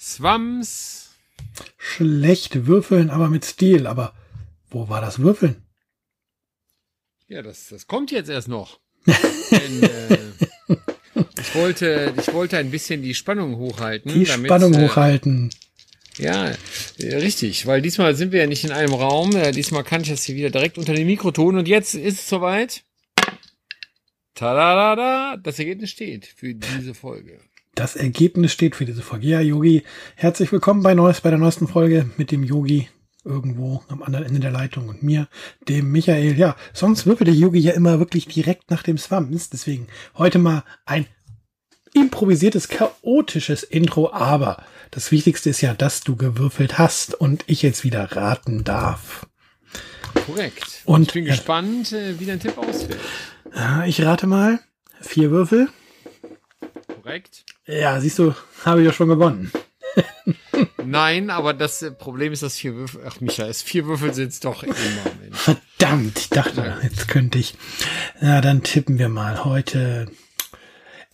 Swams. Schlecht würfeln, aber mit Stil. Aber wo war das Würfeln? Ja, das, das kommt jetzt erst noch. Denn, äh, ich wollte, ich wollte ein bisschen die Spannung hochhalten. Die damit, Spannung äh, hochhalten. Ja, äh, richtig, weil diesmal sind wir ja nicht in einem Raum. Äh, diesmal kann ich das hier wieder direkt unter den Mikroton und jetzt ist es soweit. Tada, das Ergebnis steht für diese Folge. Das Ergebnis steht für diese Folge. Ja, Yogi, herzlich willkommen bei Neues, bei der neuesten Folge mit dem Yogi irgendwo am anderen Ende der Leitung und mir, dem Michael. Ja, sonst würfelt der Yogi ja immer wirklich direkt nach dem Swams. Deswegen heute mal ein improvisiertes, chaotisches Intro, aber das Wichtigste ist ja, dass du gewürfelt hast und ich jetzt wieder raten darf. Korrekt. Und- ich bin gespannt, äh, wie dein Tipp ausfällt. Ja, ich rate mal. Vier Würfel. Korrekt. Ja, siehst du, habe ich ja schon gewonnen. Nein, aber das Problem ist, dass vier Würfel, ach Michael, es vier Würfel sind es doch immer. Mensch. Verdammt, ich dachte, jetzt könnte ich. Na, dann tippen wir mal heute.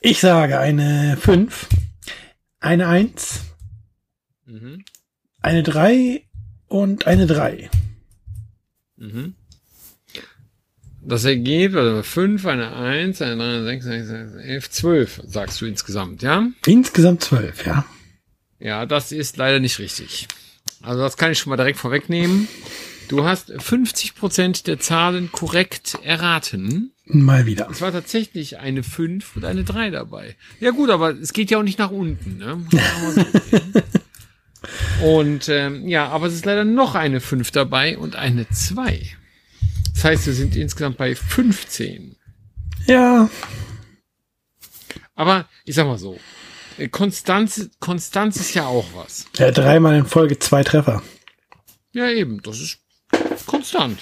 Ich sage eine 5, eine 1, Mhm. eine 3 und eine 3. Mhm. Das ergibt, also 5, eine 1, eine 3, eine 6, eine 6, 11, 12, sagst du insgesamt, ja? Insgesamt 12, ja. Ja, das ist leider nicht richtig. Also das kann ich schon mal direkt vorwegnehmen. Du hast 50% der Zahlen korrekt erraten. Mal wieder. Es war tatsächlich eine 5 und eine 3 dabei. Ja gut, aber es geht ja auch nicht nach unten. Ne? Und ähm, ja, aber es ist leider noch eine 5 dabei und eine 2. Das heißt, wir sind insgesamt bei 15. Ja, Aber ich sag mal so, Konstanz, Konstanz ist ja auch was. ja dreimal in Folge zwei Treffer. Ja, eben, das ist konstant.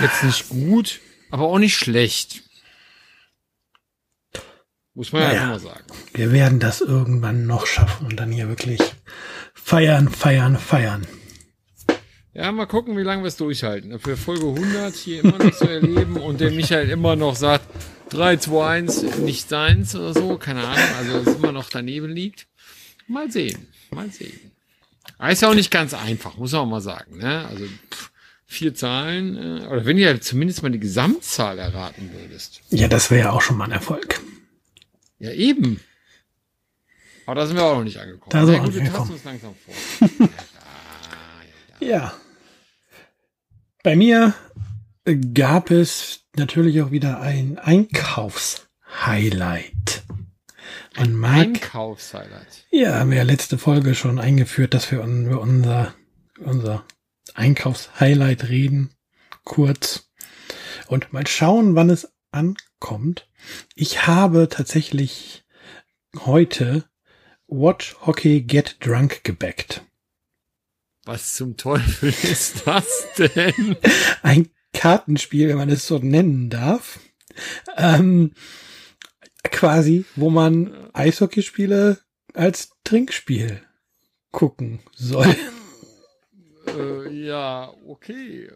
Jetzt nicht gut, aber auch nicht schlecht. Muss man ja einfach mal sagen. Wir werden das irgendwann noch schaffen und dann hier wirklich feiern, feiern, feiern. Ja, mal gucken, wie lange wir es durchhalten. Wir Folge 100 hier immer noch so erleben und der Michael immer noch sagt, 3, 2, 1, nicht seins oder so, keine Ahnung, also es immer noch daneben liegt. Mal sehen, mal sehen. Aber ist ja auch nicht ganz einfach, muss man auch mal sagen. Ne? Also pff, vier Zahlen, äh, oder wenn du ja zumindest mal die Gesamtzahl erraten würdest. Ja, das wäre ja auch schon mal ein Erfolg. Ja, eben. Aber da sind wir auch noch nicht angekommen. Da sind wir auch gut, nicht wir tasten angekommen. uns langsam vor. Ja. Bei mir gab es natürlich auch wieder ein Einkaufshighlight. Man mag, Einkaufshighlight. ja, haben wir ja letzte Folge schon eingeführt, dass wir über unser, unser Einkaufshighlight reden. Kurz. Und mal schauen, wann es ankommt. Ich habe tatsächlich heute Watch Hockey Get Drunk gebackt. Was zum Teufel ist das denn? ein Kartenspiel, wenn man es so nennen darf. Ähm, quasi, wo man Eishockeyspiele als Trinkspiel gucken soll. äh, ja, okay.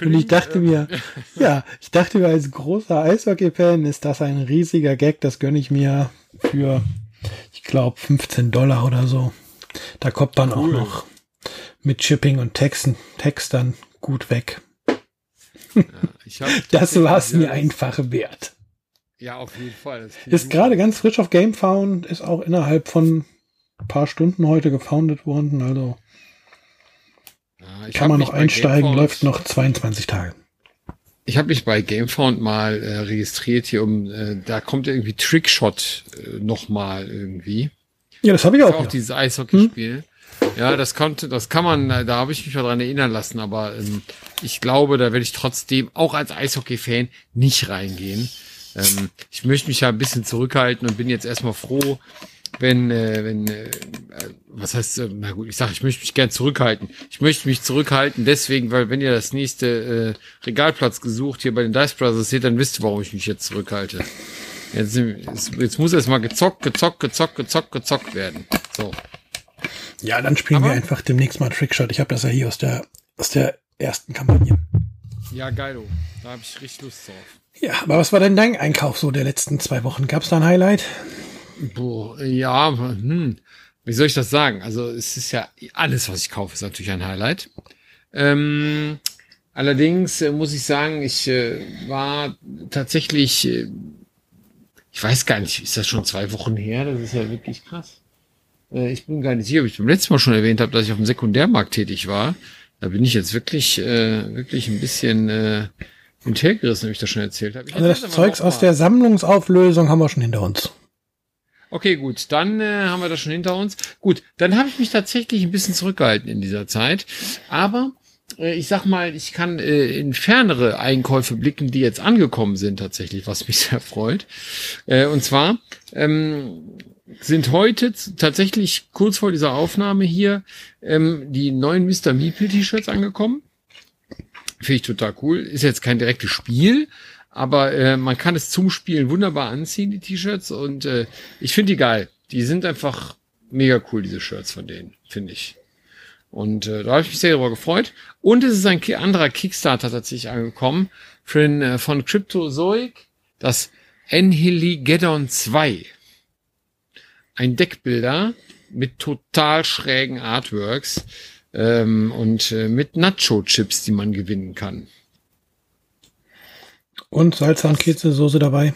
Und ich dachte äh, mir, ja, ich dachte mir als großer Eishockey-Fan ist das ein riesiger Gag, das gönne ich mir für, ich glaube, 15 Dollar oder so. Da kommt man auch Cool. noch mit Shipping und Texten, Textern gut weg. hab Das war es mir ja, einfach wert. Ja, auf jeden Fall. das Ist gerade ganz frisch auf GameFound, ist auch innerhalb von ein paar Stunden heute gefoundet worden. Also Ja, kann man noch einsteigen, Gamefound- läuft noch 22 Tage. Ich habe mich bei Gamefound mal äh, registriert hier um, äh, da kommt irgendwie Trickshot äh, noch mal irgendwie. Ja, das habe ich Das ist auch. auch ja. dieses Eishockeyspiel. Ja, das konnte, das kann man, äh, da habe ich mich mal dran erinnern lassen, aber ähm, ich glaube, da werde ich trotzdem auch als Eishockey-Fan nicht reingehen. Ähm, ich möchte mich ja ein bisschen zurückhalten und bin jetzt erstmal froh, wenn, äh, wenn, äh, äh, was heißt, äh, na gut, ich sage, ich möchte mich gern zurückhalten. Ich möchte mich zurückhalten deswegen, weil wenn ihr das nächste äh, Regalplatz gesucht hier bei den Dice Brothers seht, dann wisst ihr, warum ich mich jetzt zurückhalte. Jetzt, jetzt, muss erst mal gezockt, gezockt, gezockt, gezockt, gezockt werden. So. Ja, dann spielen wir Aber- einfach demnächst mal Trickshot. Ich habe das ja hier aus der, aus der ersten Kampagne. Ja, geilo. Da habe ich richtig Lust drauf. Ja, aber was war denn dein Einkauf so der letzten zwei Wochen? Gab es da ein Highlight? Boah, ja, hm. wie soll ich das sagen? Also es ist ja alles, was ich kaufe, ist natürlich ein Highlight. Ähm, allerdings äh, muss ich sagen, ich äh, war tatsächlich, äh, ich weiß gar nicht, ist das schon zwei Wochen her? Das ist ja wirklich krass. Äh, ich bin gar nicht sicher, ob ich beim letzten Mal schon erwähnt habe, dass ich auf dem Sekundärmarkt tätig war. Da bin ich jetzt wirklich, äh, wirklich ein bisschen äh, hintergerissen, wie ich das schon erzählt habe. Ich also das Zeugs aus der Sammlungsauflösung haben wir schon hinter uns. Okay, gut, dann äh, haben wir das schon hinter uns. Gut, dann habe ich mich tatsächlich ein bisschen zurückgehalten in dieser Zeit. Aber äh, ich sag mal, ich kann äh, in fernere Einkäufe blicken, die jetzt angekommen sind tatsächlich, was mich sehr freut. Äh, und zwar ähm, sind heute tatsächlich kurz vor dieser Aufnahme hier ähm, die neuen Mr. Meeple T-Shirts angekommen. Finde ich total cool. Ist jetzt kein direktes Spiel, aber äh, man kann es zum Spielen wunderbar anziehen, die T-Shirts. Und äh, ich finde die geil. Die sind einfach mega cool, diese Shirts von denen, finde ich. Und äh, da habe ich mich sehr darüber gefreut. Und es ist ein anderer Kickstarter tatsächlich angekommen für den, äh, von Cryptozoic, das Enheligeddon 2. Ein Deckbilder mit total schrägen Artworks ähm, und äh, mit Nacho-Chips, die man gewinnen kann. Und Salz und Käsesoße dabei?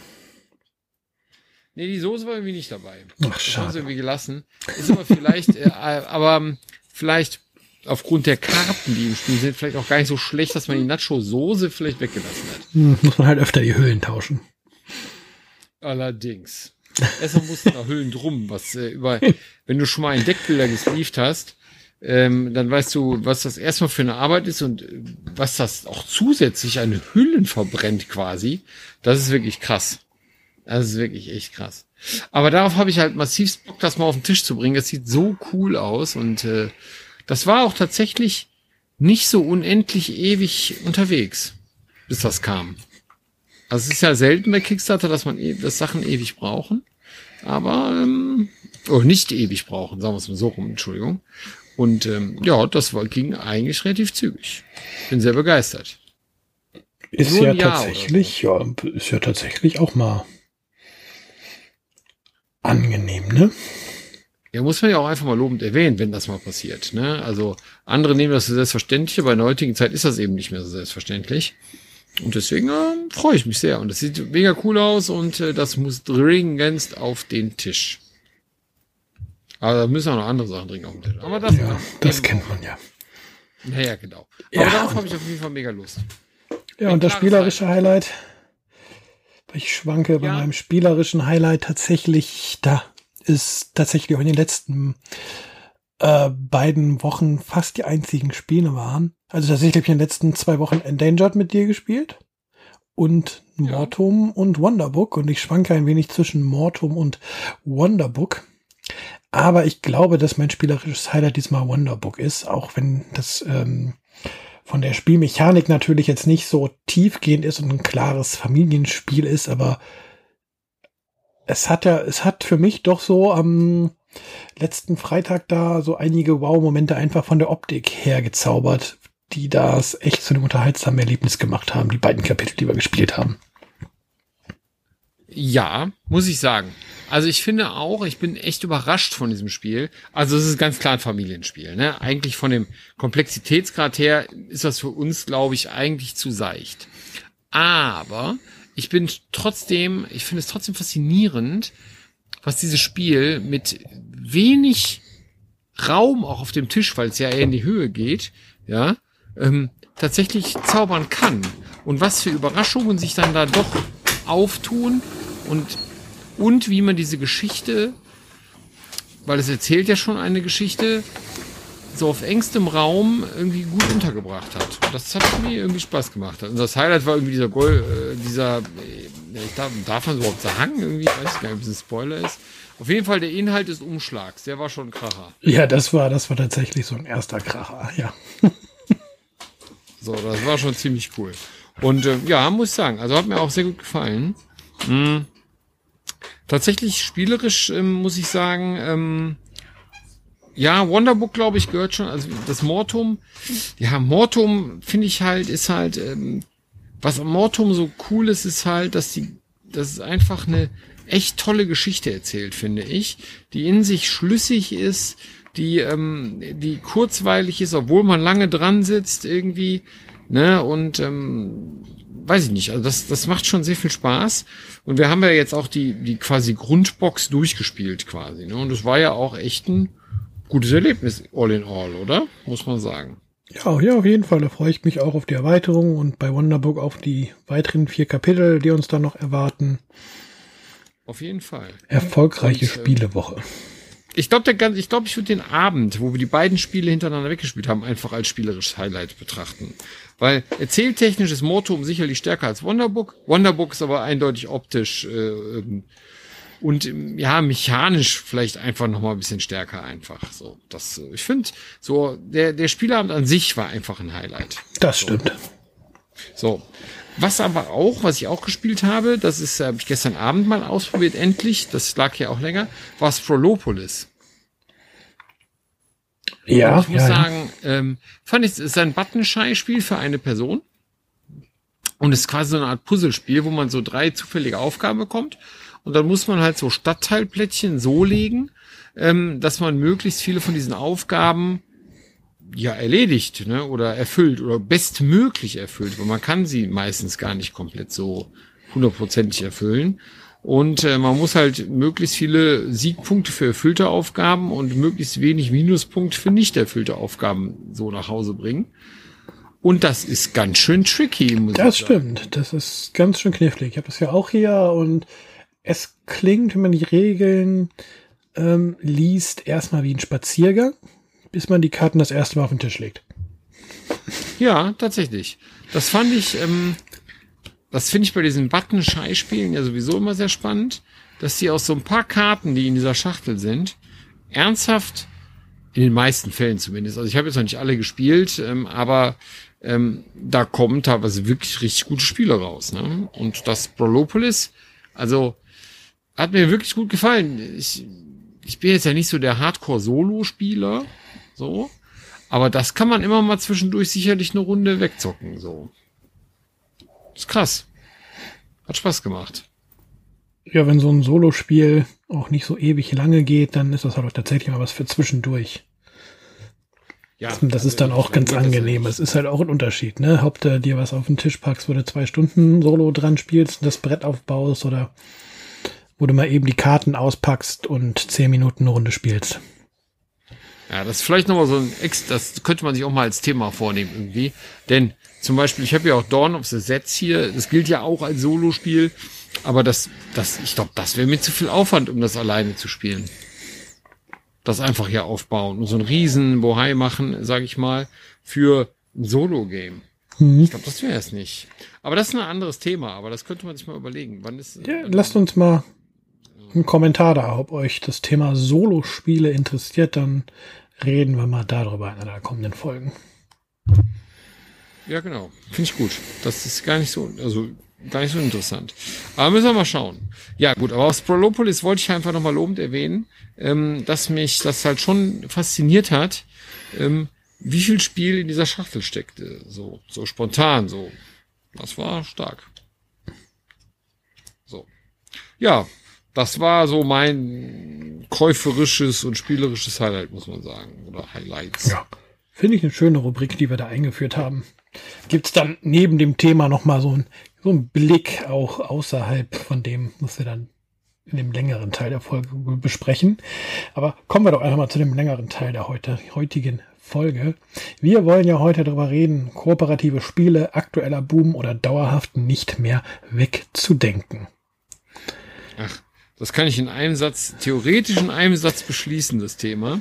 Nee, die Soße war irgendwie nicht dabei. Ach, schade. Das haben sie irgendwie gelassen. Ist aber vielleicht, äh, aber ähm, vielleicht aufgrund der Karten, die im Spiel sind, vielleicht auch gar nicht so schlecht, dass man die Nacho-Soße vielleicht weggelassen hat. Hm, muss man halt öfter die Hüllen tauschen. Allerdings. Erstmal musst du da Hüllen drum, was äh, über, wenn du schon mal einen Deckbilder gesleeved hast, ähm, dann weißt du, was das erstmal für eine Arbeit ist und äh, was das auch zusätzlich eine Hüllen verbrennt quasi. Das ist wirklich krass. Das ist wirklich echt krass. Aber darauf habe ich halt massiv Bock, das mal auf den Tisch zu bringen. Das sieht so cool aus und äh, das war auch tatsächlich nicht so unendlich ewig unterwegs, bis das kam. Also es ist ja selten bei Kickstarter, dass man e dass Sachen ewig brauchen, aber ähm, oder nicht ewig brauchen, sagen wir es mal so rum, Entschuldigung. Und ähm, ja, das war, ging eigentlich relativ zügig. Bin sehr begeistert. Ist ja tatsächlich, so. ja, ist ja tatsächlich auch mal angenehm, ne? Ja, muss man ja auch einfach mal lobend erwähnen, wenn das mal passiert. Ne? Also andere nehmen das für selbstverständlich, aber in der heutigen Zeit ist das eben nicht mehr so selbstverständlich. Und deswegen äh, freue ich mich sehr. Und das sieht mega cool aus und äh, das muss dringendst auf den Tisch. Aber da müssen auch noch andere Sachen dringend auf den Tisch. Aber das, ja, das kennt man ja. Naja, genau. Ja, Aber darauf habe ich auf jeden Fall mega Lust. Ja, und das spielerische Highlight. Ich schwanke bei meinem spielerischen Highlight tatsächlich, da ist tatsächlich auch in den letzten äh, beiden Wochen fast die einzigen Spiele waren. Also tatsächlich habe ich in den letzten zwei Wochen Endangered mit dir gespielt und Mortum ja. und Wonderbook und ich schwanke ein wenig zwischen Mortum und Wonderbook. Aber ich glaube, dass mein spielerisches Highlight diesmal Wonderbook ist, auch wenn das ähm, von der Spielmechanik natürlich jetzt nicht so tiefgehend ist und ein klares Familienspiel ist, aber es hat ja, es hat für mich doch so am letzten Freitag da so einige Wow-Momente einfach von der Optik her gezaubert, die das echt zu einem unterhaltsamen Erlebnis gemacht haben, die beiden Kapitel, die wir gespielt haben. Ja, muss ich sagen. Also ich finde auch, ich bin echt überrascht von diesem Spiel. Also es ist ganz klar ein Familienspiel. Ne? Eigentlich von dem Komplexitätsgrad her ist das für uns, glaube ich, eigentlich zu seicht. Aber ich bin trotzdem, ich finde es trotzdem faszinierend, was dieses Spiel mit wenig Raum auch auf dem Tisch, weil es ja eher in die Höhe geht, ja, ähm, tatsächlich zaubern kann. Und was für Überraschungen sich dann da doch auftun und, und wie man diese Geschichte, weil es erzählt ja schon eine Geschichte, so auf engstem Raum irgendwie gut untergebracht hat. Das hat mir irgendwie Spaß gemacht. Und das Highlight war irgendwie dieser Gold, äh, dieser, äh, ich darf, darf man überhaupt sagen, irgendwie, weiß ich gar nicht, ob es ein Spoiler ist. Auf jeden Fall der Inhalt des Umschlags, der war schon ein Kracher. Ja, das war, das war tatsächlich so ein erster Kracher, ja. so, das war schon ziemlich cool. Und äh, ja, muss ich sagen, also hat mir auch sehr gut gefallen. Mhm. Tatsächlich spielerisch ähm, muss ich sagen, ähm, ja, Wonderbook, glaube ich, gehört schon. Also das Mortum, ja, Mortum finde ich halt, ist halt, ähm, was am Mortum so cool ist, ist halt, dass die, das ist einfach eine echt tolle Geschichte erzählt, finde ich, die in sich schlüssig ist, die, ähm, die kurzweilig ist, obwohl man lange dran sitzt irgendwie, ne, und ähm, weiß ich nicht, also das, das macht schon sehr viel Spaß. Und wir haben ja jetzt auch die, die quasi Grundbox durchgespielt quasi, ne, und es war ja auch echt ein gutes Erlebnis, all in all, oder? Muss man sagen. Ja, ja, auf jeden Fall. Da freue ich mich auch auf die Erweiterung und bei Wonderbook auf die weiteren vier Kapitel, die uns dann noch erwarten. Auf jeden Fall. Erfolgreiche und, ähm, Spielewoche. Ich glaube, ich glaube, ich würde den Abend, wo wir die beiden Spiele hintereinander weggespielt haben, einfach als spielerisches Highlight betrachten. Weil erzähltechnisch ist Mortum sicherlich stärker als Wonderbook. Wonderbook ist aber eindeutig optisch äh, ähm, und ja mechanisch vielleicht einfach noch mal ein bisschen stärker einfach so. Das ich finde so der der Spielabend an sich war einfach ein Highlight. Das stimmt. So. Was aber auch was ich auch gespielt habe das ist habe ich gestern Abend mal ausprobiert endlich das lag ja auch länger war Sprolopolis. Ja ich muss ja, sagen ja. Ähm, fand ich es ist ein Buttonschei-Spiel für eine Person. Und es ist quasi so eine Art Puzzlespiel wo man so drei zufällige Aufgaben bekommt und dann muss man halt so Stadtteilplättchen so legen, ähm, dass man möglichst viele von diesen Aufgaben ja erledigt ne, oder erfüllt oder bestmöglich erfüllt, weil man kann sie meistens gar nicht komplett so hundertprozentig erfüllen. Und äh, man muss halt möglichst viele Siegpunkte für erfüllte Aufgaben und möglichst wenig Minuspunkte für nicht erfüllte Aufgaben so nach Hause bringen. Und das ist ganz schön tricky. Muss das stimmt. Das ist ganz schön knifflig. Ich habe es ja auch hier und es klingt, wenn man die Regeln ähm, liest, erstmal wie ein Spaziergang, bis man die Karten das erste Mal auf den Tisch legt. Ja, tatsächlich. Das fand ich, ähm, das finde ich bei diesen Button-Schei-Spielen ja sowieso immer sehr spannend, dass die aus so ein paar Karten, die in dieser Schachtel sind, ernsthaft, in den meisten Fällen zumindest, also ich habe jetzt noch nicht alle gespielt, ähm, aber ähm, da kommen teilweise wirklich richtig gute Spiele raus. Ne? Und das Prolopolis, also hat mir wirklich gut gefallen. Ich, ich bin jetzt ja nicht so der Hardcore-Solo-Spieler, so. Aber das kann man immer mal zwischendurch sicherlich eine Runde wegzocken, so. Ist krass. Hat Spaß gemacht. Ja, wenn so ein Solo-Spiel auch nicht so ewig lange geht, dann ist das halt auch tatsächlich mal was für zwischendurch. Ja, das, das ist dann auch ganz angenehm. Es ist halt auch ein Unterschied, ne? Ob du dir was auf den Tisch packst, wo du zwei Stunden Solo dran spielst, das Brett aufbaust oder wo du mal eben die Karten auspackst und zehn Minuten eine Runde spielst. Ja, das ist vielleicht nochmal so ein Ex, das könnte man sich auch mal als Thema vornehmen irgendwie. Denn zum Beispiel, ich habe ja auch Dawn of the Sets hier, das gilt ja auch als Solospiel, aber das, das, ich glaube, das wäre mir zu viel Aufwand, um das alleine zu spielen. Das einfach hier aufbauen und so ein riesen Bohai machen, sage ich mal, für ein Solo-Game. Hm. Ich glaube, das wäre es nicht. Aber das ist ein anderes Thema, aber das könnte man sich mal überlegen. Wann ist, ja, lasst uns mal einen Kommentar da, ob euch das Thema Solo-Spiele interessiert, dann reden wir mal darüber in einer kommenden Folgen. Ja, genau. Finde ich gut. Das ist gar nicht so, also gar nicht so interessant. Aber müssen wir mal schauen. Ja, gut, aber aus Prolopolis wollte ich einfach nochmal lobend erwähnen, ähm, dass mich das halt schon fasziniert hat, ähm, wie viel Spiel in dieser Schachtel steckte. So, so spontan, so. Das war stark. So. Ja, das war so mein käuferisches und spielerisches Highlight, muss man sagen. Oder Highlights. Ja. Finde ich eine schöne Rubrik, die wir da eingeführt haben. Gibt es dann neben dem Thema nochmal so, ein, so einen Blick auch außerhalb von dem, was wir dann in dem längeren Teil der Folge besprechen. Aber kommen wir doch einfach mal zu dem längeren Teil der heute, heutigen Folge. Wir wollen ja heute darüber reden, kooperative Spiele, aktueller Boom oder dauerhaft nicht mehr wegzudenken. Ach, das kann ich in einem Satz, theoretisch in einem Satz beschließen, das Thema.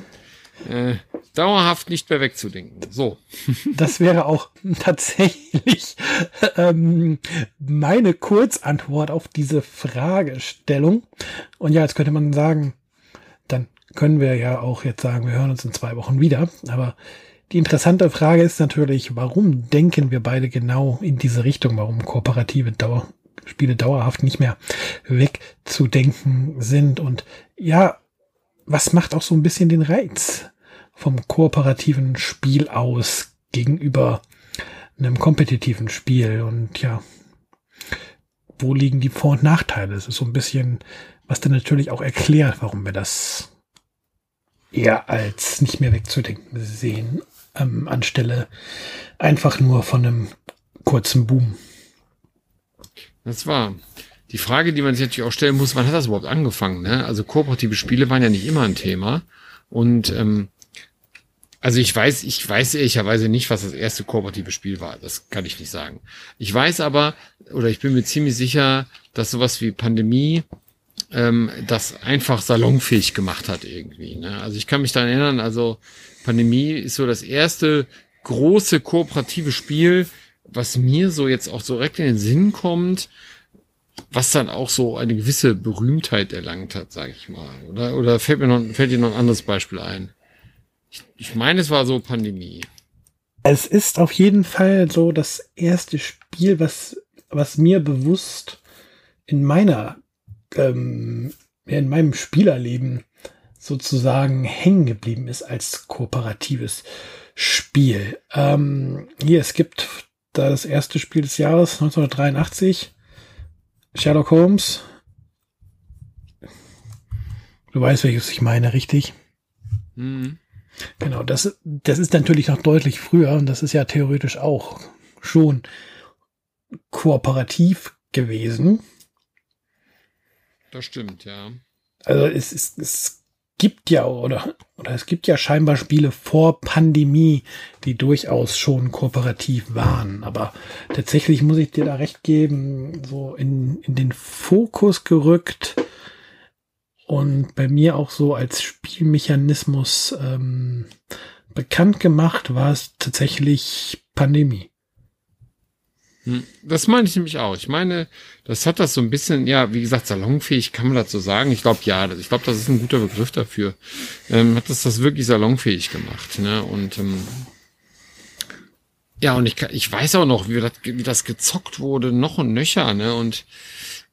Äh, dauerhaft nicht mehr wegzudenken. So. Das wäre auch tatsächlich ähm, meine Kurzantwort auf diese Fragestellung. Und ja, jetzt könnte man sagen, dann können wir ja auch jetzt sagen, wir hören uns in zwei Wochen wieder. Aber die interessante Frage ist natürlich, warum denken wir beide genau in diese Richtung? Warum kooperative Dauer, Spiele dauerhaft nicht mehr wegzudenken sind. Und ja, was macht auch so ein bisschen den Reiz vom kooperativen Spiel aus gegenüber einem kompetitiven Spiel? Und ja, wo liegen die Vor- und Nachteile. Es ist so ein bisschen, was dann natürlich auch erklärt, warum wir das eher als nicht mehr wegzudenken sehen, ähm, anstelle einfach nur von einem kurzen Boom. Das war die Frage, die man sich natürlich auch stellen muss, wann hat das überhaupt angefangen? Ne? Also kooperative Spiele waren ja nicht immer ein Thema. Und ähm, also ich weiß, ich weiß ehrlicherweise nicht, was das erste kooperative Spiel war. Das kann ich nicht sagen. Ich weiß aber, oder ich bin mir ziemlich sicher, dass sowas wie Pandemie ähm, das einfach salonfähig gemacht hat irgendwie. Ne? Also ich kann mich daran erinnern, also Pandemie ist so das erste große kooperative Spiel, was mir so jetzt auch so direkt in den Sinn kommt, was dann auch so eine gewisse Berühmtheit erlangt hat, sage ich mal. Oder, oder fällt mir noch, fällt dir noch ein anderes Beispiel ein? Ich, ich meine, es war so Pandemie. Es ist auf jeden Fall so das erste Spiel, was, was mir bewusst in meiner, ähm, in meinem Spielerleben sozusagen hängen geblieben ist als kooperatives Spiel. Ähm, hier, es gibt da das erste Spiel des Jahres 1983 Sherlock Holmes. Du weißt, welches ich meine, richtig? Mhm. Genau, das, das ist natürlich noch deutlich früher und das ist ja theoretisch auch schon kooperativ gewesen. Das stimmt, ja. Also es, es, es gibt ja oder, oder es gibt ja scheinbar Spiele vor Pandemie, die durchaus schon kooperativ waren. Aber tatsächlich muss ich dir da recht geben, so in, in den Fokus gerückt und bei mir auch so als Spielmechanismus ähm, bekannt gemacht war es tatsächlich Pandemie. Hm, das meine ich nämlich auch. Ich meine, das hat das so ein bisschen, ja, wie gesagt, salonfähig kann man dazu sagen. Ich glaube, ja, ich glaube, das ist ein guter Begriff dafür. Ähm, hat das das wirklich salonfähig gemacht. Ne? Und ähm, ja, und ich, ich weiß auch noch, wie das, wie das gezockt wurde, noch und nöcher. Ne? Und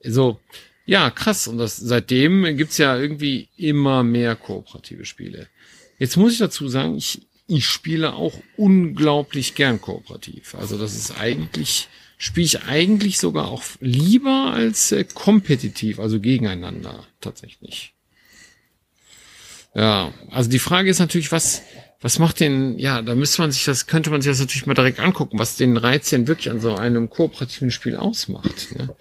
so, ja, krass. Und das seitdem gibt's ja irgendwie immer mehr kooperative Spiele. Jetzt muss ich dazu sagen, ich, ich spiele auch unglaublich gern kooperativ. Also das ist eigentlich spiele ich eigentlich sogar auch lieber als äh, kompetitiv, also gegeneinander tatsächlich. Ja, also die Frage ist natürlich, was, was macht den, ja, da müsste man sich das, könnte man sich das natürlich mal direkt angucken, was den Reiz denn wirklich an so einem kooperativen Spiel ausmacht. Ne?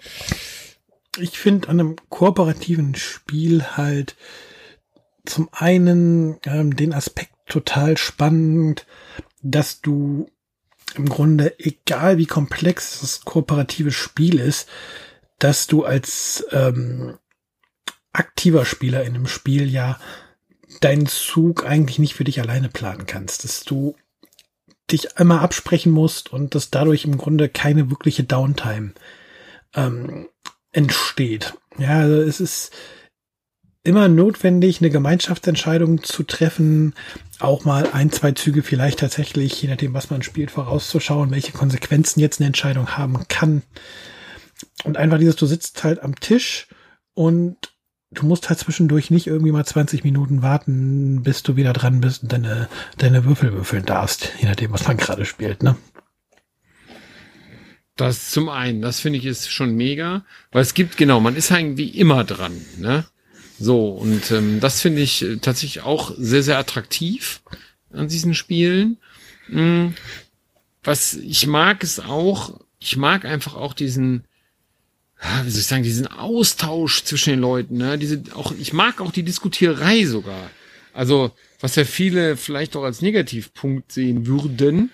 Ich finde an einem kooperativen Spiel halt zum einen ähm, den Aspekt total spannend, dass du im Grunde, egal wie komplex das kooperative Spiel ist, dass du als ähm, aktiver Spieler in einem Spiel ja deinen Zug eigentlich nicht für dich alleine planen kannst, dass du dich einmal absprechen musst und dass dadurch im Grunde keine wirkliche Downtime ähm, entsteht. Ja, also es ist immer notwendig, eine Gemeinschaftsentscheidung zu treffen, auch mal ein, zwei Züge vielleicht tatsächlich, je nachdem, was man spielt, vorauszuschauen, welche Konsequenzen jetzt eine Entscheidung haben kann. Und einfach dieses, du sitzt halt am Tisch und du musst halt zwischendurch nicht irgendwie mal 20 Minuten warten, bis du wieder dran bist und deine, deine Würfel würfeln darfst, je nachdem, was man gerade spielt, ne? Das zum einen, das finde ich ist schon mega, weil es gibt, genau, man ist irgendwie immer dran, ne? So, und ähm, das finde ich äh, tatsächlich auch sehr, sehr attraktiv an diesen Spielen. Mhm. Was ich mag, ist auch, ich mag einfach auch diesen, wie soll ich sagen, diesen Austausch zwischen den Leuten, ne? Diese, auch, ich mag auch die Diskutierei sogar. Also, was ja viele vielleicht auch als Negativpunkt sehen würden,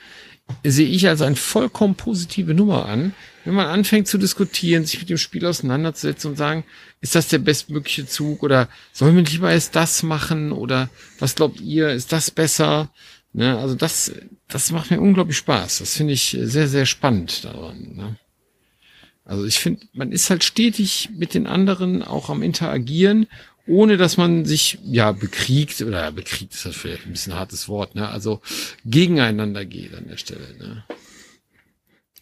sehe ich als eine vollkommen positive Nummer an, wenn man anfängt zu diskutieren, sich mit dem Spiel auseinanderzusetzen und sagen, ist das der bestmögliche Zug oder sollen wir lieber erst das machen oder was glaubt ihr, ist das besser? Ne, also das, das macht mir unglaublich Spaß. Das finde ich sehr, sehr spannend daran. Ne? Also ich finde, man ist halt stetig mit den anderen auch am Interagieren, ohne dass man sich ja bekriegt oder bekriegt ist das vielleicht ein bisschen hartes Wort, ne? Also gegeneinander geht an der Stelle. Ne?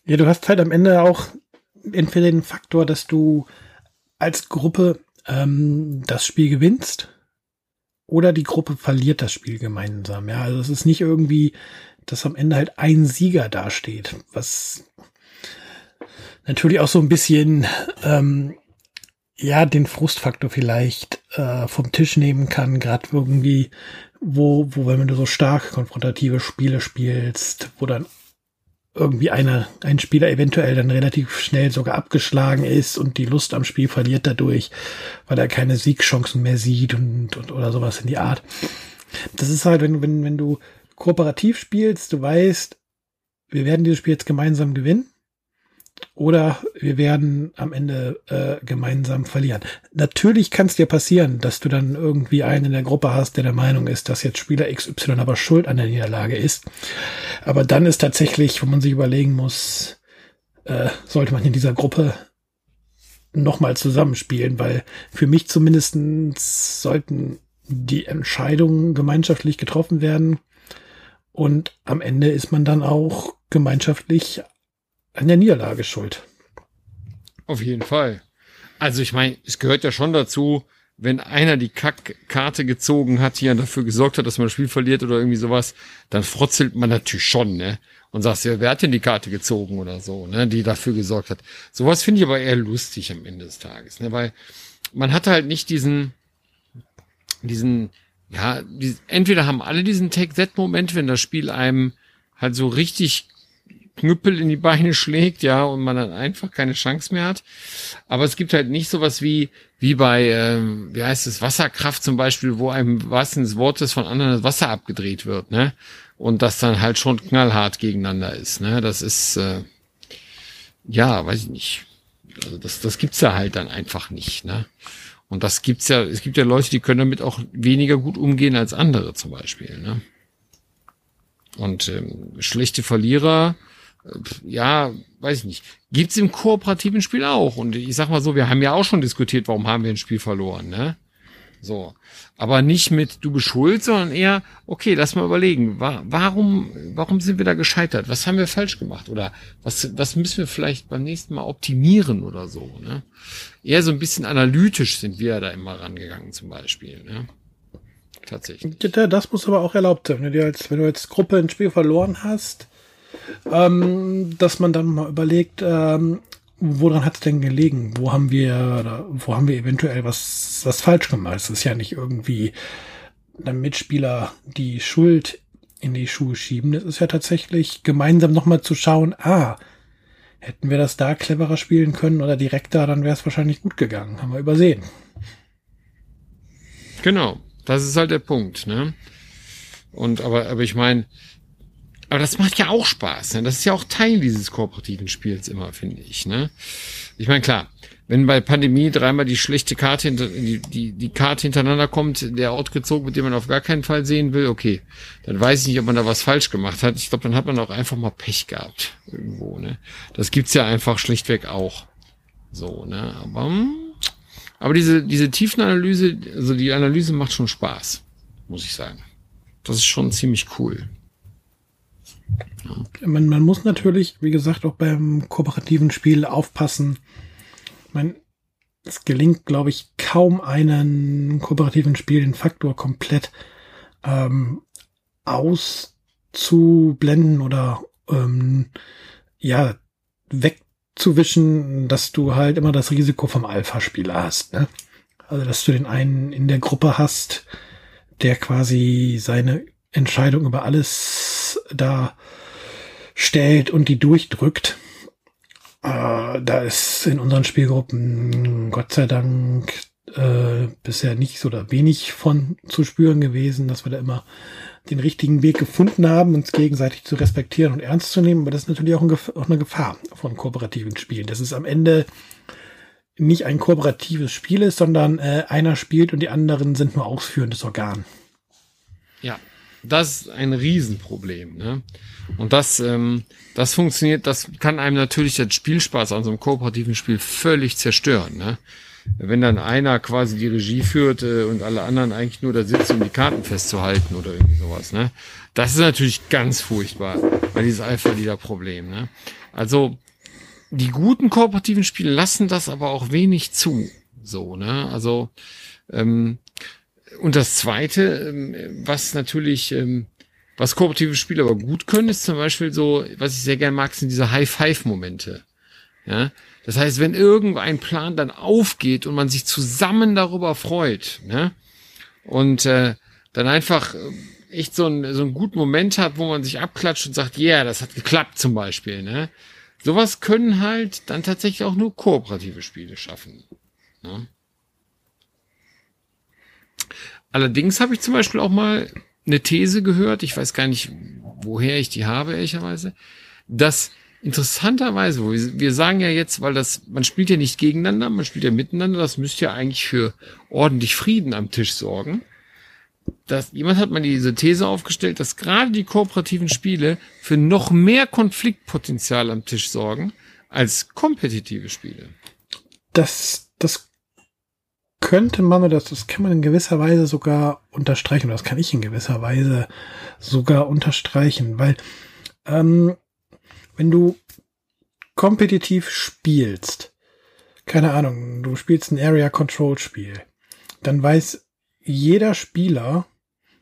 Ja, du hast halt am Ende auch entweder den Faktor, dass du als Gruppe ähm, das Spiel gewinnst oder die Gruppe verliert das Spiel gemeinsam. Ja, also es ist nicht irgendwie, dass am Ende halt ein Sieger dasteht, was natürlich auch so ein bisschen, ähm, ja, den Frustfaktor vielleicht äh, vom Tisch nehmen kann, gerade irgendwie, wo, wo, wenn du so stark konfrontative Spiele spielst, wo dann irgendwie einer, ein Spieler eventuell dann relativ schnell sogar abgeschlagen ist und die Lust am Spiel verliert dadurch, weil er keine Siegchancen mehr sieht und, und oder sowas in die Art. Das ist halt, wenn, wenn, wenn du kooperativ spielst, du weißt, wir werden dieses Spiel jetzt gemeinsam gewinnen oder wir werden am Ende äh, gemeinsam verlieren. Natürlich kann es dir passieren, dass du dann irgendwie einen in der Gruppe hast, der der Meinung ist, dass jetzt Spieler XY aber schuld an der Niederlage ist. Aber dann ist tatsächlich, wo man sich überlegen muss, äh, sollte man in dieser Gruppe nochmal zusammenspielen, weil für mich zumindest sollten die Entscheidungen gemeinschaftlich getroffen werden. Und am Ende ist man dann auch gemeinschaftlich an der Niederlage schuld. Auf jeden Fall. Also ich meine, es gehört ja schon dazu, wenn einer die Kackkarte gezogen hat, die dafür gesorgt hat, dass man das Spiel verliert oder irgendwie sowas, dann frotzelt man natürlich schon, ne? Und sagt, ja, wer hat denn die Karte gezogen oder so, ne? Die dafür gesorgt hat. Sowas finde ich aber eher lustig am Ende des Tages, ne? Weil man hat halt nicht diesen, diesen, ja, die, entweder haben alle diesen Take-That-Moment, wenn das Spiel einem halt so richtig Knüppel in die Beine schlägt, ja, und man dann einfach keine Chance mehr hat. Aber es gibt halt nicht sowas wie, wie bei, ähm, wie heißt es, Wasserkraft zum Beispiel, wo einem wahrsten des Wortes von anderen das Wasser abgedreht wird, ne? Und das dann halt schon knallhart gegeneinander ist, ne? Das ist, äh, ja, weiß ich nicht. Also das, das gibt's ja halt dann einfach nicht, ne? Und das gibt's ja, es gibt ja Leute, die können damit auch weniger gut umgehen als andere zum Beispiel, ne? Und ähm, schlechte Verlierer, ja, weiß ich nicht. Gibt's im kooperativen Spiel auch. Und ich sag mal so, wir haben ja auch schon diskutiert, warum haben wir ein Spiel verloren, ne? So. Aber nicht mit du bist schuld, sondern eher, okay, lass mal überlegen, wa warum, warum sind wir da gescheitert? Was haben wir falsch gemacht? Oder was, was müssen wir vielleicht beim nächsten Mal optimieren oder so, ne? Eher so ein bisschen analytisch sind wir da immer rangegangen, zum Beispiel, ne? Tatsächlich. Das muss aber auch erlaubt sein. Wenn du als, wenn du als Gruppe ein Spiel verloren hast, ähm, dass man dann mal überlegt, ähm, woran hat es denn gelegen? Wo haben wir, wo haben wir eventuell was, was falsch gemacht? Es ist ja nicht irgendwie einem Mitspieler die Schuld in die Schuhe schieben. Es ist ja tatsächlich gemeinsam nochmal zu schauen, ah, hätten wir das da cleverer spielen können oder direkt da, dann wäre es wahrscheinlich gut gegangen. Haben wir übersehen. Genau, das ist halt der Punkt, ne? Und aber, aber ich meine, aber das macht ja auch Spaß. Ne? Das ist ja auch Teil dieses kooperativen Spiels immer, finde ich. Ne? Ich meine, klar, wenn bei Pandemie dreimal die schlechte Karte, hinter, die, die, die Karte hintereinander kommt, der Ort gezogen wird, den man auf gar keinen Fall sehen will, okay, dann weiß ich nicht, ob man da was falsch gemacht hat. Ich glaube, dann hat man auch einfach mal Pech gehabt irgendwo. Ne? Das gibt's ja einfach schlichtweg auch. So, ne? Aber, aber diese, diese Tiefenanalyse, also die Analyse macht schon Spaß, muss ich sagen. Das ist schon ziemlich cool. Man, man muss natürlich, wie gesagt, auch beim kooperativen Spiel aufpassen. Man, es gelingt, glaube ich, kaum einen kooperativen Spiel den Faktor komplett ähm, auszublenden oder ähm, ja wegzuwischen, dass du halt immer das Risiko vom Alpha-Spieler hast. Ne? Also dass du den einen in der Gruppe hast, der quasi seine Entscheidung über alles da stellt und die durchdrückt. Äh, da ist in unseren Spielgruppen Gott sei Dank äh, bisher nicht so oder wenig von zu spüren gewesen, dass wir da immer den richtigen Weg gefunden haben, uns gegenseitig zu respektieren und ernst zu nehmen. Aber das ist natürlich auch, ein auch eine Gefahr von kooperativen Spielen. Das ist am Ende nicht ein kooperatives Spiel ist, sondern äh, einer spielt und die anderen sind nur ausführendes Organ. Ja, das ist ein Riesenproblem. Ne? Und das, ähm, das funktioniert, das kann einem natürlich den Spielspaß an so einem kooperativen Spiel völlig zerstören. Ne? Wenn dann einer quasi die Regie führt äh, und alle anderen eigentlich nur da sitzen, um die Karten festzuhalten oder irgendwie sowas. Ne? Das ist natürlich ganz furchtbar bei dieses Alpha-Leader-Problem. Ne? Also die guten kooperativen Spiele lassen das aber auch wenig zu. So, ne? Also ähm, und das Zweite, ähm, was natürlich, ähm, was kooperative Spiele aber gut können, ist zum Beispiel so, was ich sehr gerne mag, sind diese High-Five-Momente. Ja, das heißt, wenn irgendein Plan dann aufgeht und man sich zusammen darüber freut, ne, und äh, dann einfach äh, echt so, ein, so einen guten Moment hat, wo man sich abklatscht und sagt, ja, yeah, das hat geklappt zum Beispiel, ne, sowas können halt dann tatsächlich auch nur kooperative Spiele schaffen. Ne? Allerdings habe ich zum Beispiel auch mal eine These gehört, ich weiß gar nicht, woher ich die habe, ehrlicherweise, dass interessanterweise, wir, wir sagen ja jetzt, weil das, man spielt ja nicht gegeneinander, man spielt ja miteinander, das müsste ja eigentlich für ordentlich Frieden am Tisch sorgen. Dass, jemand hat mal diese These aufgestellt, dass gerade die kooperativen Spiele für noch mehr Konfliktpotenzial am Tisch sorgen als kompetitive Spiele. Das, das könnte man, oder das, das kann man in gewisser Weise sogar unterstreichen, oder das kann ich in gewisser Weise sogar unterstreichen, weil ähm, wenn du kompetitiv spielst, keine Ahnung, du spielst ein Area Control Spiel, dann weiß jeder Spieler,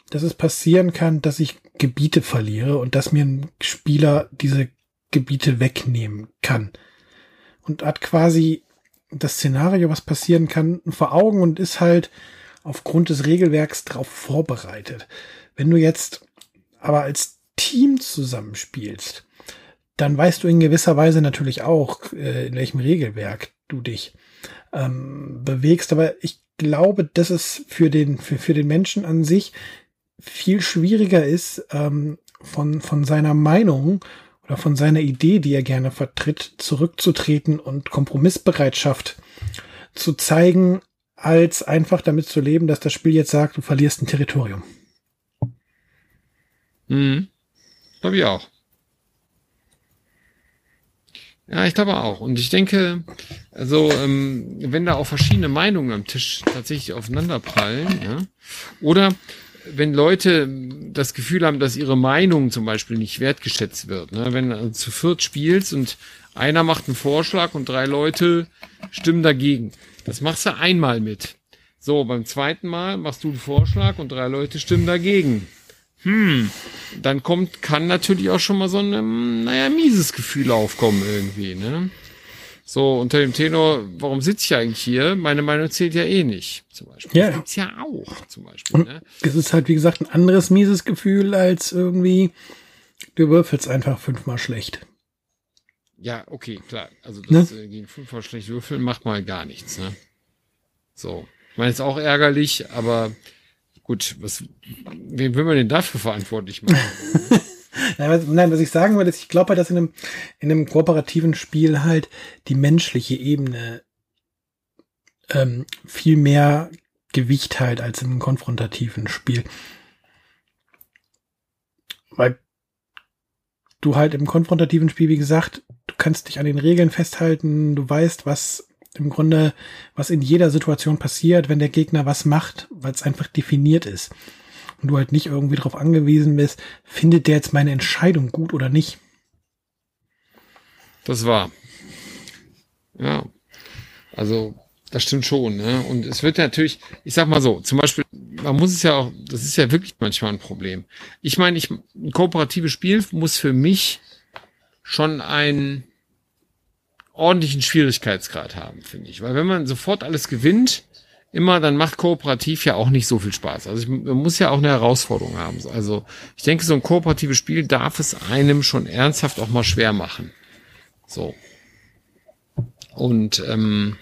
dass es passieren kann, dass ich Gebiete verliere und dass mir ein Spieler diese Gebiete wegnehmen kann. Und hat quasi das Szenario, was passieren kann, vor Augen und ist halt aufgrund des Regelwerks darauf vorbereitet. Wenn du jetzt aber als Team zusammenspielst, dann weißt du in gewisser Weise natürlich auch, äh, in welchem Regelwerk du dich ähm, bewegst. Aber ich glaube, dass es für den, für, für den Menschen an sich viel schwieriger ist, ähm, von, von seiner Meinung oder von seiner Idee, die er gerne vertritt, zurückzutreten und Kompromissbereitschaft zu zeigen, als einfach damit zu leben, dass das Spiel jetzt sagt, du verlierst ein Territorium. Mhm. Glaube ich auch. Ja, ich glaube auch. Und ich denke, also ähm, wenn da auch verschiedene Meinungen am Tisch tatsächlich aufeinanderprallen, ja, oder wenn Leute das Gefühl haben, dass ihre Meinung zum Beispiel nicht wertgeschätzt wird, ne? wenn du zu viert spielst und einer macht einen Vorschlag und drei Leute stimmen dagegen. Das machst du einmal mit. So, beim zweiten Mal machst du einen Vorschlag und drei Leute stimmen dagegen. Hm, dann kommt, kann natürlich auch schon mal so ein, naja, mieses Gefühl aufkommen irgendwie, ne? So, unter dem Tenor, warum sitze ich eigentlich hier? Meine Meinung zählt ja eh nicht, zum Beispiel. Ja. Das gibt's ja auch, zum Beispiel. Ne? Es ist halt, wie gesagt, ein anderes mieses Gefühl als irgendwie, du würfelst einfach fünfmal schlecht. Ja, okay, klar. Also das ne? gegen fünfmal schlecht würfeln macht mal gar nichts, ne? So. Ich meine, ist auch ärgerlich, aber gut, was, wen will man denn dafür verantwortlich machen? Nein, was ich sagen würde, ist, ich glaube halt, dass in einem, in einem kooperativen Spiel halt die menschliche Ebene ähm, viel mehr Gewicht halt als im konfrontativen Spiel. Weil du halt im konfrontativen Spiel, wie gesagt, du kannst dich an den Regeln festhalten, du weißt, was im Grunde, was in jeder Situation passiert, wenn der Gegner was macht, weil es einfach definiert ist und du halt nicht irgendwie darauf angewiesen bist, findet der jetzt meine Entscheidung gut oder nicht. Das war. Ja. Also, das stimmt schon, ne? Und es wird natürlich, ich sag mal so, zum Beispiel, man muss es ja auch, das ist ja wirklich manchmal ein Problem. Ich meine, ich, ein kooperatives Spiel muss für mich schon einen ordentlichen Schwierigkeitsgrad haben, finde ich. Weil wenn man sofort alles gewinnt, immer, dann macht kooperativ ja auch nicht so viel Spaß. Also ich, man muss ja auch eine Herausforderung haben. Also ich denke, so ein kooperatives Spiel darf es einem schon ernsthaft auch mal schwer machen. So. Und ähm,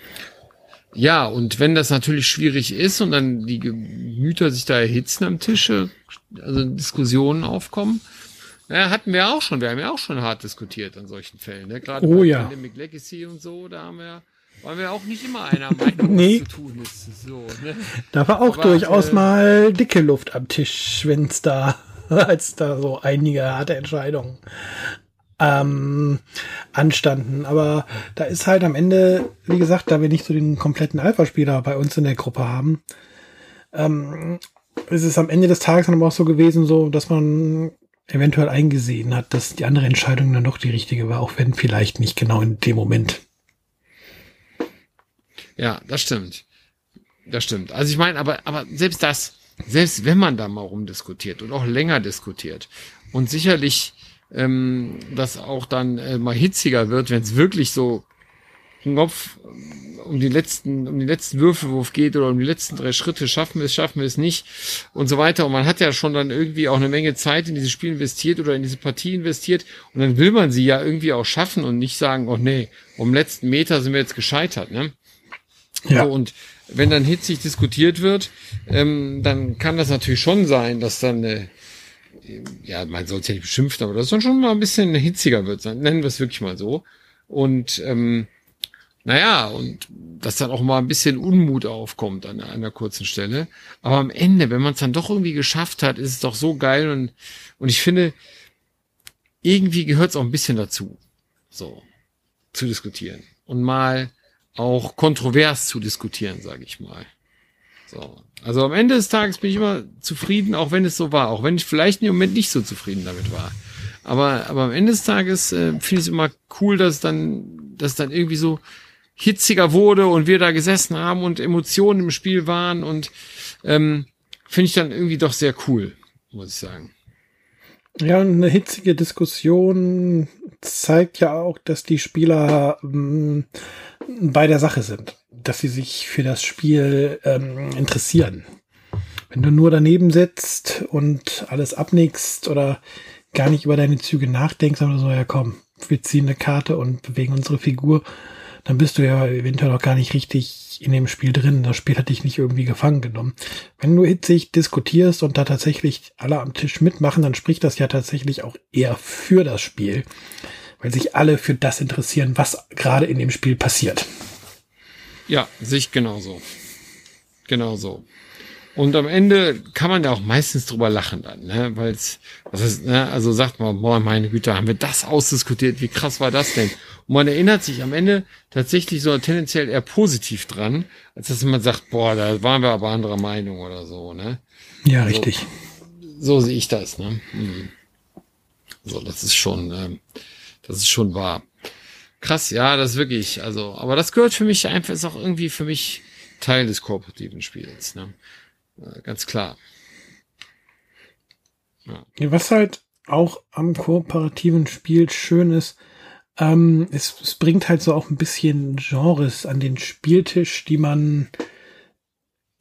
ja, und wenn das natürlich schwierig ist und dann die Gemüter sich da erhitzen am Tische, also Diskussionen aufkommen, ja, hatten wir auch schon, wir haben ja auch schon hart diskutiert an solchen Fällen. Ne? Gerade oh, bei ja. Pandemic Legacy und so, da haben wir weil wir auch nicht immer einer Meinung, nee. zu tun ist. So, ne? Da war auch Aber, durchaus äh, mal dicke Luft am Tisch, wenn es da, als da so einige harte Entscheidungen ähm, anstanden. Aber da ist halt am Ende, wie gesagt, da wir nicht so den kompletten Alpha-Spieler bei uns in der Gruppe haben, ähm, ist es am Ende des Tages dann aber auch so gewesen, so, dass man eventuell eingesehen hat, dass die andere Entscheidung dann doch die richtige war, auch wenn vielleicht nicht genau in dem Moment. Ja, das stimmt. Das stimmt. Also ich meine, aber, aber selbst das, selbst wenn man da mal rumdiskutiert und auch länger diskutiert und sicherlich ähm, das auch dann äh, mal hitziger wird, wenn es wirklich so Knopf um die letzten, um den letzten Würfelwurf geht oder um die letzten drei Schritte, schaffen wir es, schaffen wir es nicht und so weiter. Und man hat ja schon dann irgendwie auch eine Menge Zeit in dieses Spiel investiert oder in diese Partie investiert und dann will man sie ja irgendwie auch schaffen und nicht sagen, oh nee, um letzten Meter sind wir jetzt gescheitert, ne? Ja. So, und wenn dann hitzig diskutiert wird, ähm, dann kann das natürlich schon sein, dass dann äh, ja, man soll es ja nicht beschimpfen, aber das soll schon mal ein bisschen hitziger wird, nennen wir es wirklich mal so. Und ähm, naja, und dass dann auch mal ein bisschen Unmut aufkommt an einer kurzen Stelle. Aber am Ende, wenn man es dann doch irgendwie geschafft hat, ist es doch so geil und, und ich finde, irgendwie gehört es auch ein bisschen dazu, so zu diskutieren und mal auch kontrovers zu diskutieren, sage ich mal. So. Also am Ende des Tages bin ich immer zufrieden, auch wenn es so war, auch wenn ich vielleicht im Moment nicht so zufrieden damit war. Aber, aber am Ende des Tages äh, finde ich es immer cool, dass dann, dass dann irgendwie so hitziger wurde und wir da gesessen haben und Emotionen im Spiel waren und ähm, finde ich dann irgendwie doch sehr cool, muss ich sagen. Ja, eine hitzige Diskussion zeigt ja auch, dass die Spieler ähm, bei der Sache sind, dass sie sich für das Spiel ähm, interessieren. Wenn du nur daneben sitzt und alles abnickst oder gar nicht über deine Züge nachdenkst, oder so, ja komm, wir ziehen eine Karte und bewegen unsere Figur, dann bist du ja eventuell auch gar nicht richtig in dem Spiel drin. Das Spiel hat dich nicht irgendwie gefangen genommen. Wenn du hitzig diskutierst und da tatsächlich alle am Tisch mitmachen, dann spricht das ja tatsächlich auch eher für das Spiel, weil sich alle für das interessieren, was gerade in dem Spiel passiert. Ja, sich genauso. Genauso. Und am Ende kann man ja auch meistens drüber lachen dann, ne? Weil es, ne? Also sagt man, boah, meine Güte, haben wir das ausdiskutiert, wie krass war das denn? Und man erinnert sich am Ende tatsächlich so tendenziell eher positiv dran, als dass man sagt, boah, da waren wir aber anderer Meinung oder so, ne? Ja, richtig. So, so sehe ich das, ne? Hm. So, das ist schon, ähm, das ist schon wahr. Krass, ja, das ist wirklich, also, aber das gehört für mich einfach, ist auch irgendwie für mich Teil des kooperativen Spiels, ne? Ganz klar. Ja. Was halt auch am kooperativen Spiel schön ist, ähm, es, es bringt halt so auch ein bisschen Genres an den Spieltisch, die man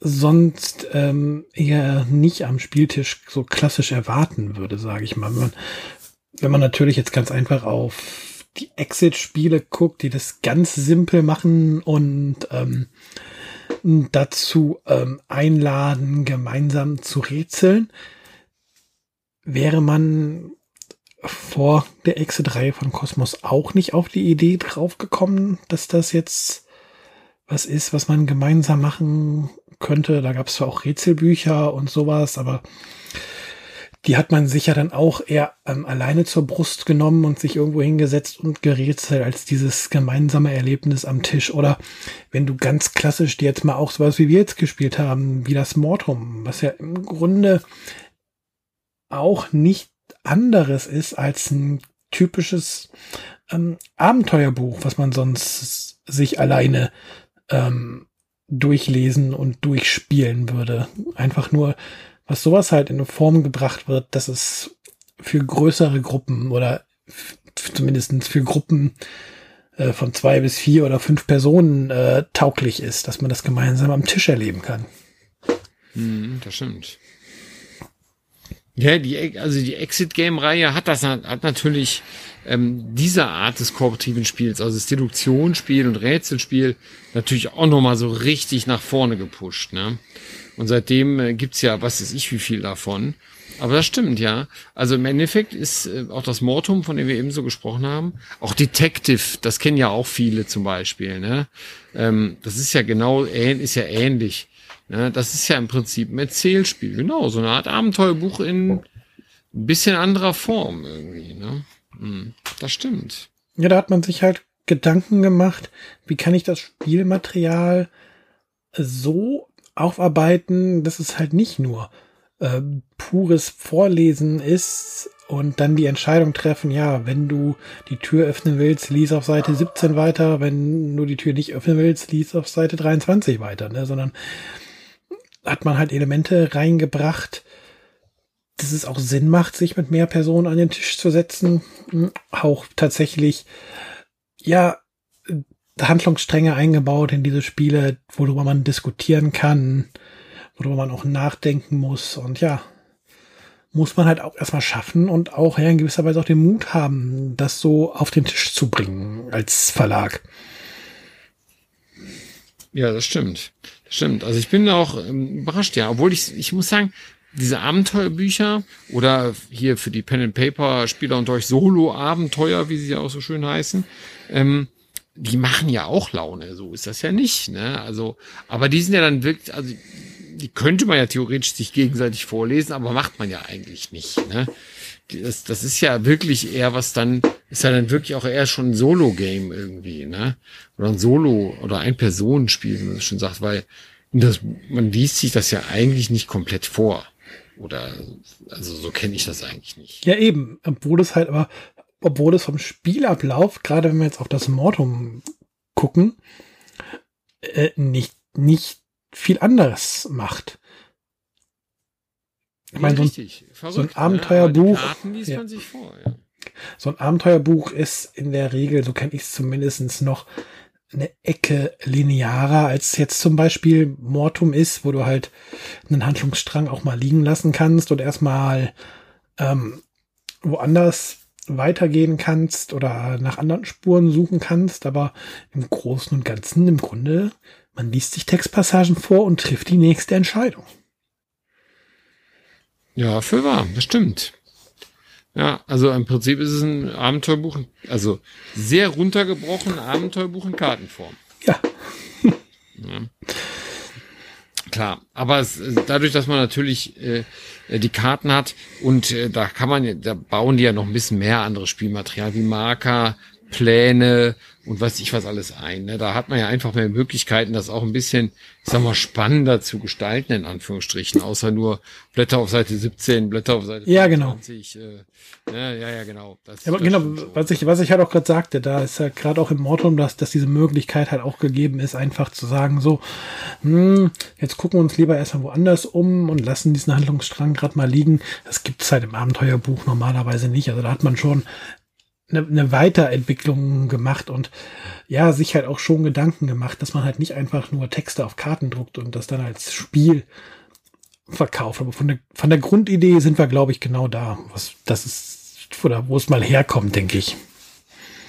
sonst ähm, eher nicht am Spieltisch so klassisch erwarten würde, sage ich mal. Man, wenn man natürlich jetzt ganz einfach auf die Exit-Spiele guckt, die das ganz simpel machen und ähm, dazu ähm, einladen, gemeinsam zu rätseln, wäre man vor der Exit-Reihe von Kosmos auch nicht auf die Idee draufgekommen, dass das jetzt was ist, was man gemeinsam machen könnte. Da gab es zwar auch Rätselbücher und sowas, aber die hat man sich ja dann auch eher ähm, alleine zur Brust genommen und sich irgendwo hingesetzt und gerätselt als dieses gemeinsame Erlebnis am Tisch. Oder wenn du ganz klassisch dir jetzt mal auch sowas wie wir jetzt gespielt haben, wie das Mortum, was ja im Grunde auch nicht anderes ist als ein typisches ähm, Abenteuerbuch, was man sonst sich alleine ähm, durchlesen und durchspielen würde. Einfach nur, was sowas halt in eine Form gebracht wird, dass es für größere Gruppen oder zumindest für Gruppen äh, von zwei bis vier oder fünf Personen äh, tauglich ist, dass man das gemeinsam am Tisch erleben kann. Hm, das stimmt. Ja, die, also die Exit-Game-Reihe hat das hat natürlich ähm, diese Art des kooperativen Spiels, also das Deduktionsspiel und Rätselspiel, natürlich auch nochmal so richtig nach vorne gepusht. Ne? Und seitdem äh, gibt's ja, was weiß ich, wie viel davon. Aber das stimmt, ja. Also im Endeffekt ist äh, auch das Mortum, von dem wir eben so gesprochen haben, auch Detective, das kennen ja auch viele zum Beispiel. Ne? Ähm, das ist ja genau, ist ja ähnlich. Ne? Das ist ja im Prinzip ein Erzählspiel, genau, so eine Art Abenteuerbuch in ein bisschen anderer Form irgendwie. Ne? Hm, das stimmt. Ja, da hat man sich halt Gedanken gemacht, wie kann ich das Spielmaterial so aufarbeiten, dass es halt nicht nur äh, pures Vorlesen ist und dann die Entscheidung treffen, ja, wenn du die Tür öffnen willst, lies auf Seite 17 weiter, wenn du die Tür nicht öffnen willst, lies auf Seite 23 weiter, ne? sondern hat man halt Elemente reingebracht, dass es auch Sinn macht, sich mit mehr Personen an den Tisch zu setzen. Auch tatsächlich, ja, Handlungsstränge eingebaut in diese Spiele, worüber man diskutieren kann, worüber man auch nachdenken muss. Und ja, muss man halt auch erstmal schaffen und auch ja, in gewisser Weise auch den Mut haben, das so auf den Tisch zu bringen als Verlag. Ja, das stimmt. Das stimmt. Also ich bin auch ähm, überrascht, ja. Obwohl ich, ich muss sagen, diese Abenteuerbücher oder hier für die Pen and Paper Spieler und euch Solo-Abenteuer, wie sie ja auch so schön heißen, ähm, die machen ja auch Laune. So ist das ja nicht. Ne? Also, aber die sind ja dann wirklich, also die könnte man ja theoretisch sich gegenseitig vorlesen, aber macht man ja eigentlich nicht. Ne? Das, das ist ja wirklich eher was dann, ist ja dann wirklich auch eher schon ein Solo-Game irgendwie, ne? Oder ein Solo- oder ein Personenspiel, wie man schon sagt, weil das, man liest sich das ja eigentlich nicht komplett vor. Oder, also so kenne ich das eigentlich nicht. Ja, eben. Obwohl es halt aber, obwohl es vom Spielablauf, gerade wenn wir jetzt auf das Mortum gucken, äh, nicht, nicht viel anderes macht. Ich meine, so ein, Verrückt, so ein Abenteuerbuch. Ja. Vor, ja. So ein Abenteuerbuch ist in der Regel, so kenne ich es zumindest noch, eine Ecke linearer als jetzt zum Beispiel Mortum ist, wo du halt einen Handlungsstrang auch mal liegen lassen kannst und erstmal ähm, woanders weitergehen kannst oder nach anderen Spuren suchen kannst, aber im Großen und Ganzen im Grunde, man liest sich Textpassagen vor und trifft die nächste Entscheidung. Ja, für wahr, das stimmt. Ja, also im Prinzip ist es ein Abenteuerbuch, also sehr runtergebrochen Abenteuerbuch in Kartenform. Ja. ja. Klar, aber es, dadurch, dass man natürlich äh, die Karten hat und äh, da kann man, da bauen die ja noch ein bisschen mehr anderes Spielmaterial wie Marker, Pläne und weiß ich was alles ein. Ne? Da hat man ja einfach mehr Möglichkeiten, das auch ein bisschen, ich sag mal, spannender zu gestalten, in Anführungsstrichen, außer nur Blätter auf Seite 17, Blätter auf Seite ja, 20. Genau. Äh, ne? Ja, ja, genau. Das, ja, aber genau, was ich, was ich halt auch gerade sagte, da ist ja gerade auch im Mortum, dass, dass diese Möglichkeit halt auch gegeben ist, einfach zu sagen, so, hm, jetzt gucken wir uns lieber erstmal woanders um und lassen diesen Handlungsstrang gerade mal liegen. Das gibt's halt im Abenteuerbuch normalerweise nicht. Also da hat man schon eine, eine Weiterentwicklung gemacht und ja, sich halt auch schon Gedanken gemacht, dass man halt nicht einfach nur Texte auf Karten druckt und das dann als Spiel verkauft. Aber von der, von der Grundidee sind wir, glaube ich, genau da. Was, das ist, oder wo es mal herkommt, denke ich.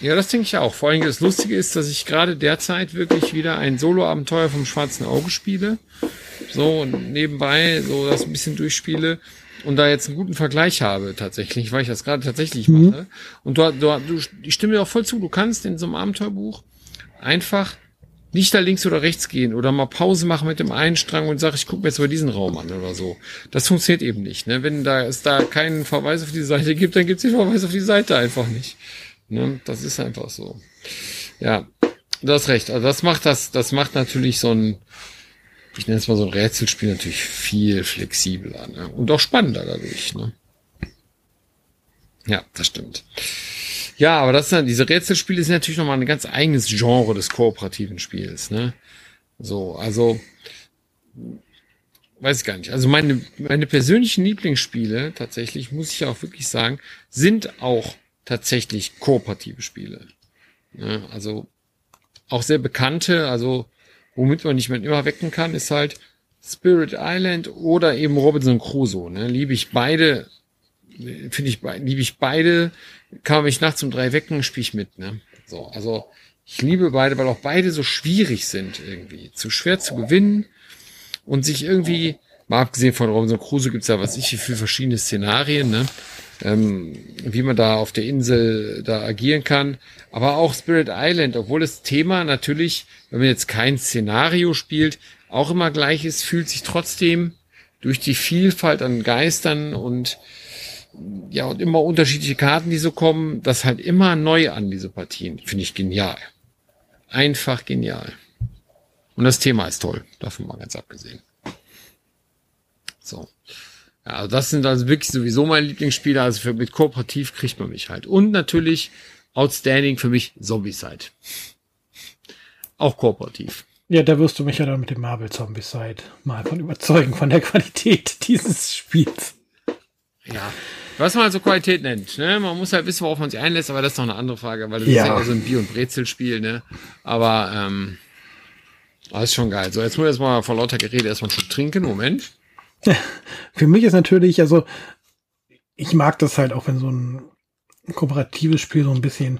Ja, das denke ich auch. Vor allem das Lustige ist, dass ich gerade derzeit wirklich wieder ein Solo-Abenteuer vom Schwarzen Auge spiele. So nebenbei so das ein bisschen durchspiele und da jetzt einen guten Vergleich habe tatsächlich, weil ich das gerade tatsächlich mhm. mache. Und du, du, du, ich stimme dir auch voll zu, du kannst in so einem Abenteuerbuch einfach nicht da links oder rechts gehen oder mal Pause machen mit dem einen Strang und sag, ich gucke mir jetzt mal diesen Raum an oder so. Das funktioniert eben nicht. Ne? Wenn da es da keinen Verweis auf die Seite gibt, dann gibt es den Verweis auf die Seite einfach nicht. Ne? Das ist einfach so. Ja, du hast recht. Also das macht das, das macht natürlich so ein ich nenne es mal so ein Rätselspiel natürlich viel flexibler ne? und auch spannender dadurch. Ne? Ja, das stimmt. Ja, aber das diese Rätselspiele sind natürlich nochmal ein ganz eigenes Genre des kooperativen Spiels. Ne? So, also weiß ich gar nicht. Also meine, meine persönlichen Lieblingsspiele, tatsächlich, muss ich auch wirklich sagen, sind auch tatsächlich kooperative Spiele. Ne? Also auch sehr bekannte, also womit man nicht mehr immer wecken kann, ist halt Spirit Island oder eben Robinson Crusoe. Ne? Liebe ich beide, finde ich, liebe ich beide, kann man mich nachts um drei wecken, spiele ich mit. Ne? So, also ich liebe beide, weil auch beide so schwierig sind irgendwie, zu schwer zu gewinnen und sich irgendwie, mal abgesehen von Robinson Crusoe gibt's ja was ich für verschiedene Szenarien, ne? Ähm, wie man da auf der Insel da agieren kann. Aber auch Spirit Island, obwohl das Thema natürlich, wenn man jetzt kein Szenario spielt, auch immer gleich ist, fühlt sich trotzdem durch die Vielfalt an Geistern und ja, und immer unterschiedliche Karten, die so kommen, das halt immer neu an, diese Partien. Finde ich genial. Einfach genial. Und das Thema ist toll, davon mal ganz abgesehen. So. Ja, also das sind also wirklich sowieso meine Lieblingsspiele. Also für, mit Kooperativ kriegt man mich halt. Und natürlich outstanding für mich Zombicide. Auch kooperativ. Ja, da wirst du mich ja dann mit dem Marvel Zombicide mal von überzeugen, von der Qualität dieses Spiels. Ja, Was man also Qualität nennt, ne? Man muss halt wissen, worauf man sich einlässt, aber das ist noch eine andere Frage, weil das Ja. ist ja so ein Bier- und Brezelspiel, ne? Aber, ähm, das ist schon geil. So, jetzt muss ich erstmal vor lauter Gerede erstmal einen Schluck trinken. Moment. Für mich ist natürlich, also ich mag das halt auch, wenn so ein kooperatives Spiel so ein bisschen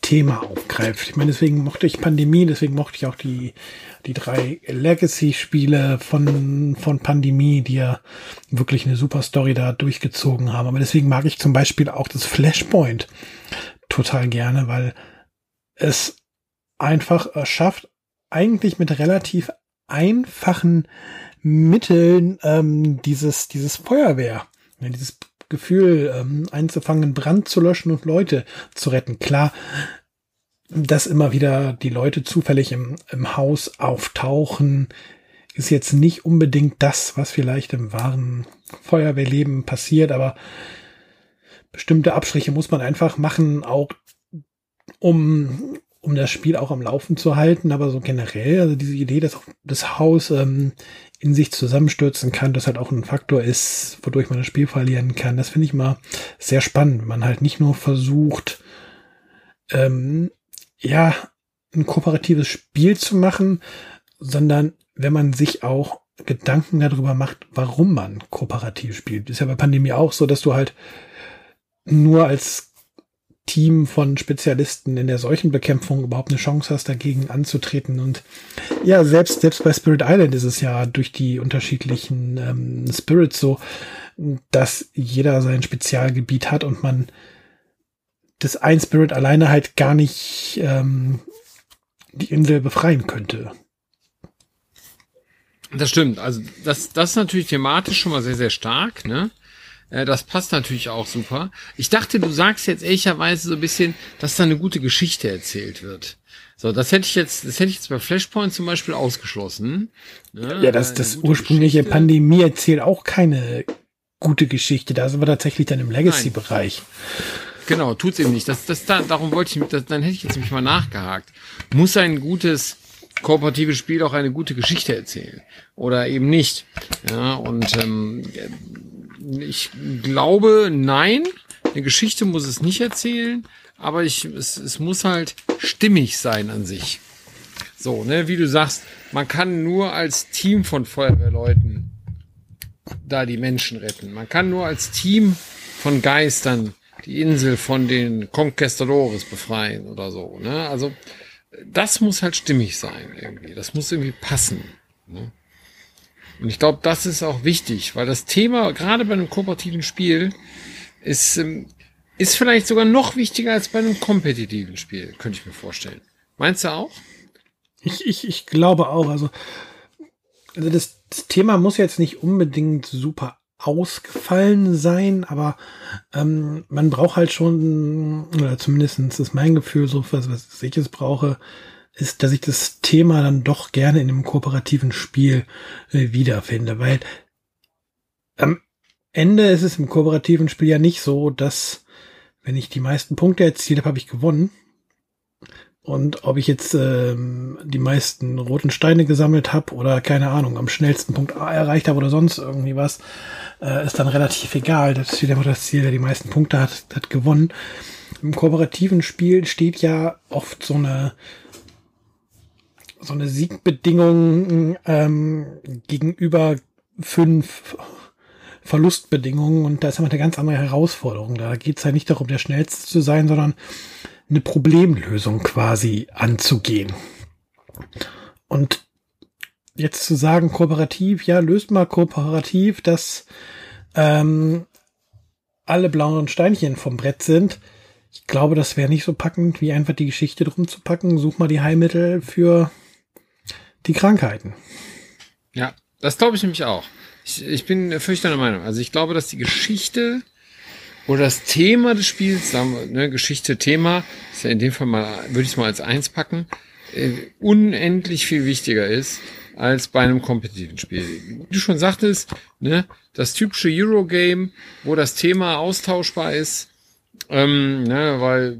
Thema aufgreift. Ich meine, deswegen mochte ich Pandemie, deswegen mochte ich auch die, die drei Legacy-Spiele von, von Pandemie, die ja wirklich eine super Story da durchgezogen haben. Aber deswegen mag ich zum Beispiel auch das Flashpoint total gerne, weil es einfach schafft, eigentlich mit relativ einfachen Mitteln ähm, dieses, dieses Feuerwehr, ja, dieses Gefühl ähm, einzufangen, Brand zu löschen und Leute zu retten. Klar, dass immer wieder die Leute zufällig im, im Haus auftauchen, ist jetzt nicht unbedingt das, was vielleicht im wahren Feuerwehrleben passiert, aber bestimmte Abstriche muss man einfach machen, auch um, um das Spiel auch am Laufen zu halten. Aber so generell, also diese Idee, dass auch das Haus ähm, in sich zusammenstürzen kann, das halt auch ein Faktor ist, wodurch man das Spiel verlieren kann, das finde ich mal sehr spannend. Man halt nicht nur versucht, ähm, ja, ein kooperatives Spiel zu machen, sondern wenn man sich auch Gedanken darüber macht, warum man kooperativ spielt. Ist ja bei Pandemie auch so, dass du halt nur als Team von Spezialisten in der Seuchenbekämpfung überhaupt eine Chance hast, dagegen anzutreten. Und ja, selbst, selbst bei Spirit Island ist es ja durch die unterschiedlichen ähm, Spirits so, dass jeder sein Spezialgebiet hat und man das ein Spirit alleine halt gar nicht ähm, die Insel befreien könnte. Das stimmt. Also das, das ist natürlich thematisch schon mal sehr, sehr stark, ne? Äh, Das passt natürlich auch super. Ich dachte, du sagst jetzt ehrlicherweise so ein bisschen, dass da eine gute Geschichte erzählt wird. So, das hätte ich jetzt, das hätte ich jetzt bei Flashpoint zum Beispiel ausgeschlossen. ne? Ja, das, das ursprüngliche Geschichte. Pandemie erzählt auch keine gute Geschichte. Da sind wir tatsächlich dann im Legacy-Bereich. Genau, tut's eben nicht. Das, das, da, darum wollte ich, mich- das, dann hätte ich jetzt nämlich mal nachgehakt. Muss ein gutes kooperatives Spiel auch eine gute Geschichte erzählen oder eben nicht? Ja, und ähm, ich glaube, nein, eine Geschichte muss es nicht erzählen, aber ich, es, es muss halt stimmig sein an sich. So, ne, wie du sagst, man kann nur als Team von Feuerwehrleuten da die Menschen retten. Man kann nur als Team von Geistern die Insel von den Conquistadores befreien oder so. Ne? Also das muss halt stimmig sein irgendwie. Das muss irgendwie passen. Ne? Und ich glaube, das ist auch wichtig, weil das Thema gerade bei einem kooperativen Spiel ist ähm, ist vielleicht sogar noch wichtiger als bei einem kompetitiven Spiel, könnte ich mir vorstellen. Meinst du auch? Ich, ich, ich glaube auch. Also, also das, das Thema muss jetzt nicht unbedingt super ausgefallen sein, aber ähm, man braucht halt schon, oder zumindestens ist mein Gefühl, so was, was ich es brauche, ist, dass ich das Thema dann doch gerne in einem kooperativen Spiel äh, wiederfinde, weil am Ende ist es im kooperativen Spiel ja nicht so, dass wenn ich die meisten Punkte erzielt habe, habe ich gewonnen. Und ob ich jetzt ähm, die meisten roten Steine gesammelt habe oder keine Ahnung, am schnellsten Punkt A erreicht habe oder sonst irgendwie was, äh, ist dann relativ egal. Das steht einfach das Ziel, der die meisten Punkte hat, hat gewonnen. Im kooperativen Spiel steht ja oft so eine so eine Siegbedingung ähm, gegenüber fünf Verlustbedingungen und da ist immer eine ganz andere Herausforderung. Da geht es ja nicht darum, der Schnellste zu sein, sondern eine Problemlösung quasi anzugehen. Und jetzt zu sagen, kooperativ, ja, löst mal kooperativ, dass ähm, alle blauen Steinchen vom Brett sind. Ich glaube, das wäre nicht so packend, wie einfach die Geschichte drum zu packen. Such mal die Heilmittel für die Krankheiten. Ja, das glaube ich nämlich auch. Ich, ich bin deiner Meinung. Also ich glaube, dass die Geschichte oder das Thema des Spiels, sagen wir, ne, Geschichte, Thema, ist ja in dem Fall mal, würde ich es mal als eins packen, äh, unendlich viel wichtiger ist als bei einem kompetitiven Spiel. Wie du schon sagtest, ne, das typische Eurogame, wo das Thema austauschbar ist, ähm, ne, weil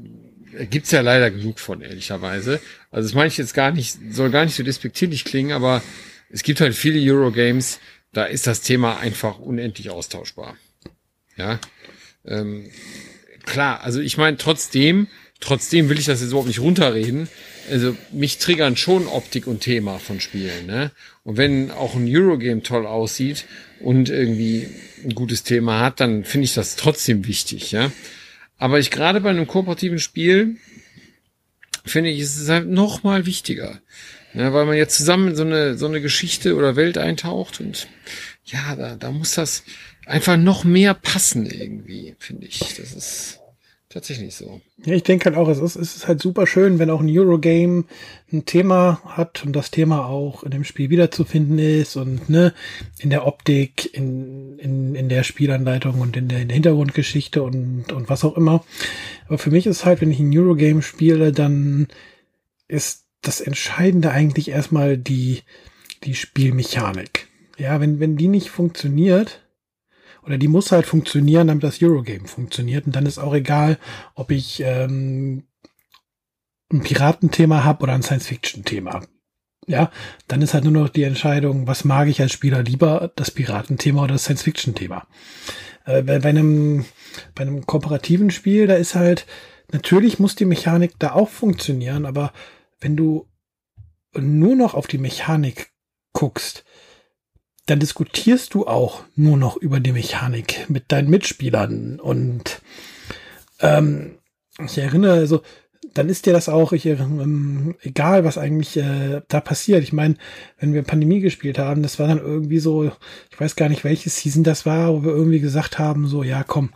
gibt's ja leider genug von, ehrlicherweise. Also das meine ich jetzt gar nicht, soll gar nicht so despektierlich klingen, aber es gibt halt viele Eurogames, da ist das Thema einfach unendlich austauschbar. Ja. Ähm, klar, also ich meine, trotzdem, trotzdem will ich das jetzt überhaupt nicht runterreden. Also mich triggern schon Optik und Thema von Spielen, ne? Und wenn auch ein Eurogame toll aussieht und irgendwie ein gutes Thema hat, dann finde ich das trotzdem wichtig, ja. Aber ich gerade bei einem kooperativen Spiel finde ich, ist es halt noch mal wichtiger. Ja, weil man jetzt zusammen in so eine, so eine Geschichte oder Welt eintaucht und ja, da, da muss das einfach noch mehr passen irgendwie, finde ich. Das ist tatsächlich so. Ja, ich denke halt auch, es ist, es ist halt super schön, wenn auch ein Eurogame ein Thema hat und das Thema auch in dem Spiel wiederzufinden ist und ne, in der Optik, in, in, in der Spielanleitung und in der, in der Hintergrundgeschichte und, und was auch immer. Aber für mich ist halt, wenn ich ein Eurogame spiele, dann ist das Entscheidende eigentlich erstmal die, die Spielmechanik. Ja, wenn, wenn die nicht funktioniert, oder die muss halt funktionieren, damit das Eurogame funktioniert. Und dann ist auch egal, ob ich ähm, ein Piratenthema habe oder ein Science-Fiction-Thema. Ja, dann ist halt nur noch die Entscheidung, was mag ich als Spieler lieber, das Piratenthema oder das Science-Fiction-Thema. Äh, bei, bei, einem, bei einem kooperativen Spiel, da ist halt, natürlich muss die Mechanik da auch funktionieren, aber wenn du nur noch auf die Mechanik guckst, dann diskutierst du auch nur noch über die Mechanik mit deinen Mitspielern. Und ähm, ich erinnere, also dann ist dir das auch, ich, ähm, egal was eigentlich äh, da passiert. Ich meine, wenn wir Pandemie gespielt haben, das war dann irgendwie so, ich weiß gar nicht, welches Season das war, wo wir irgendwie gesagt haben, so, ja, komm,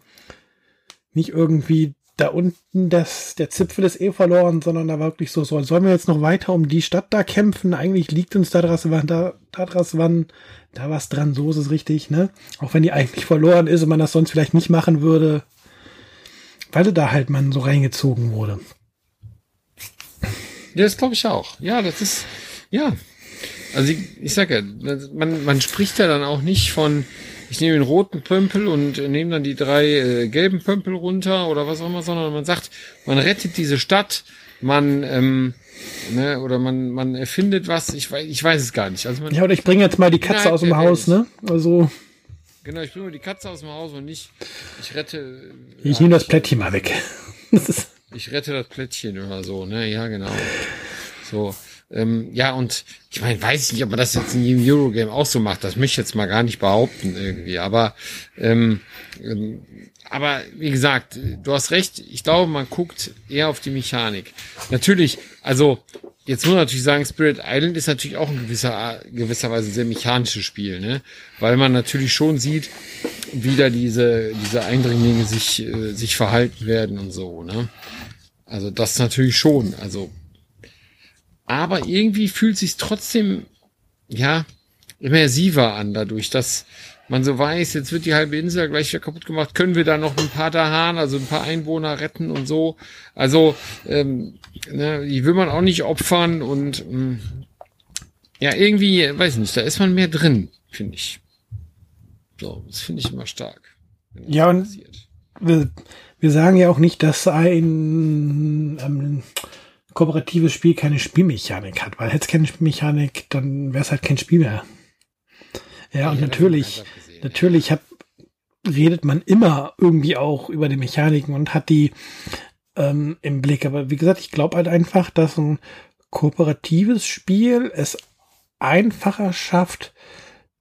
nicht irgendwie da unten das, der Zipfel ist eh verloren, sondern da war wirklich so, so, sollen wir jetzt noch weiter um die Stadt da kämpfen? Eigentlich liegt uns da draus, da, da draus wann, da was dran, so ist es richtig, ne? Auch wenn die eigentlich verloren ist und man das sonst vielleicht nicht machen würde, weil da halt man so reingezogen wurde. Ja, das glaube ich auch. Ja, das ist, ja. Also ich, ich sag ja, man, man spricht ja dann auch nicht von, ich nehme den roten Pömpel und nehme dann die drei äh, gelben Pömpel runter oder was auch immer, sondern man sagt, man rettet diese Stadt, man, ähm, ne, oder man, man erfindet was, ich weiß, ich weiß es gar nicht. Also man, ja, oder ich bringe jetzt mal die Katze aus dem Haus, ne? Also. Genau, ich bringe die Katze aus dem Haus und nicht, ich rette. Ich ja, nehme das Plättchen mal weg. ich rette das Plättchen oder so, ne? Ja, genau. So. Ähm, ja, und ich meine, weiß ich nicht, ob man das jetzt in jedem Eurogame auch so macht. Das möchte ich jetzt mal gar nicht behaupten irgendwie. Aber, ähm, ähm, aber wie gesagt, du hast recht. Ich glaube, man guckt eher auf die Mechanik. Natürlich, also jetzt muss man natürlich sagen, Spirit Island ist natürlich auch in gewisser, gewisser Weise sehr mechanisches Spiel, ne? Weil man natürlich schon sieht, wie da diese, diese Eindringlinge sich, äh, sich verhalten werden und so, ne? Also das natürlich schon. Also aber irgendwie fühlt sich trotzdem, ja, immersiver an dadurch, dass man so weiß, jetzt wird die halbe Insel gleich wieder kaputt gemacht, können wir da noch ein paar Dahan, also ein paar Einwohner retten und so. Also, ähm, ne, die will man auch nicht opfern und ähm, ja, irgendwie, weiß nicht, da ist man mehr drin, finde ich. So, das finde ich immer stark. Ja, und wir, wir sagen ja auch nicht, dass ein ähm, kooperatives Spiel keine Spielmechanik hat, weil hätte es keine Spielmechanik, dann wäre es halt kein Spiel mehr. Ja, und natürlich, natürlich hat, redet man immer irgendwie auch über die Mechaniken und hat die ähm, im Blick. Aber wie gesagt, ich glaube halt einfach, dass ein kooperatives Spiel es einfacher schafft,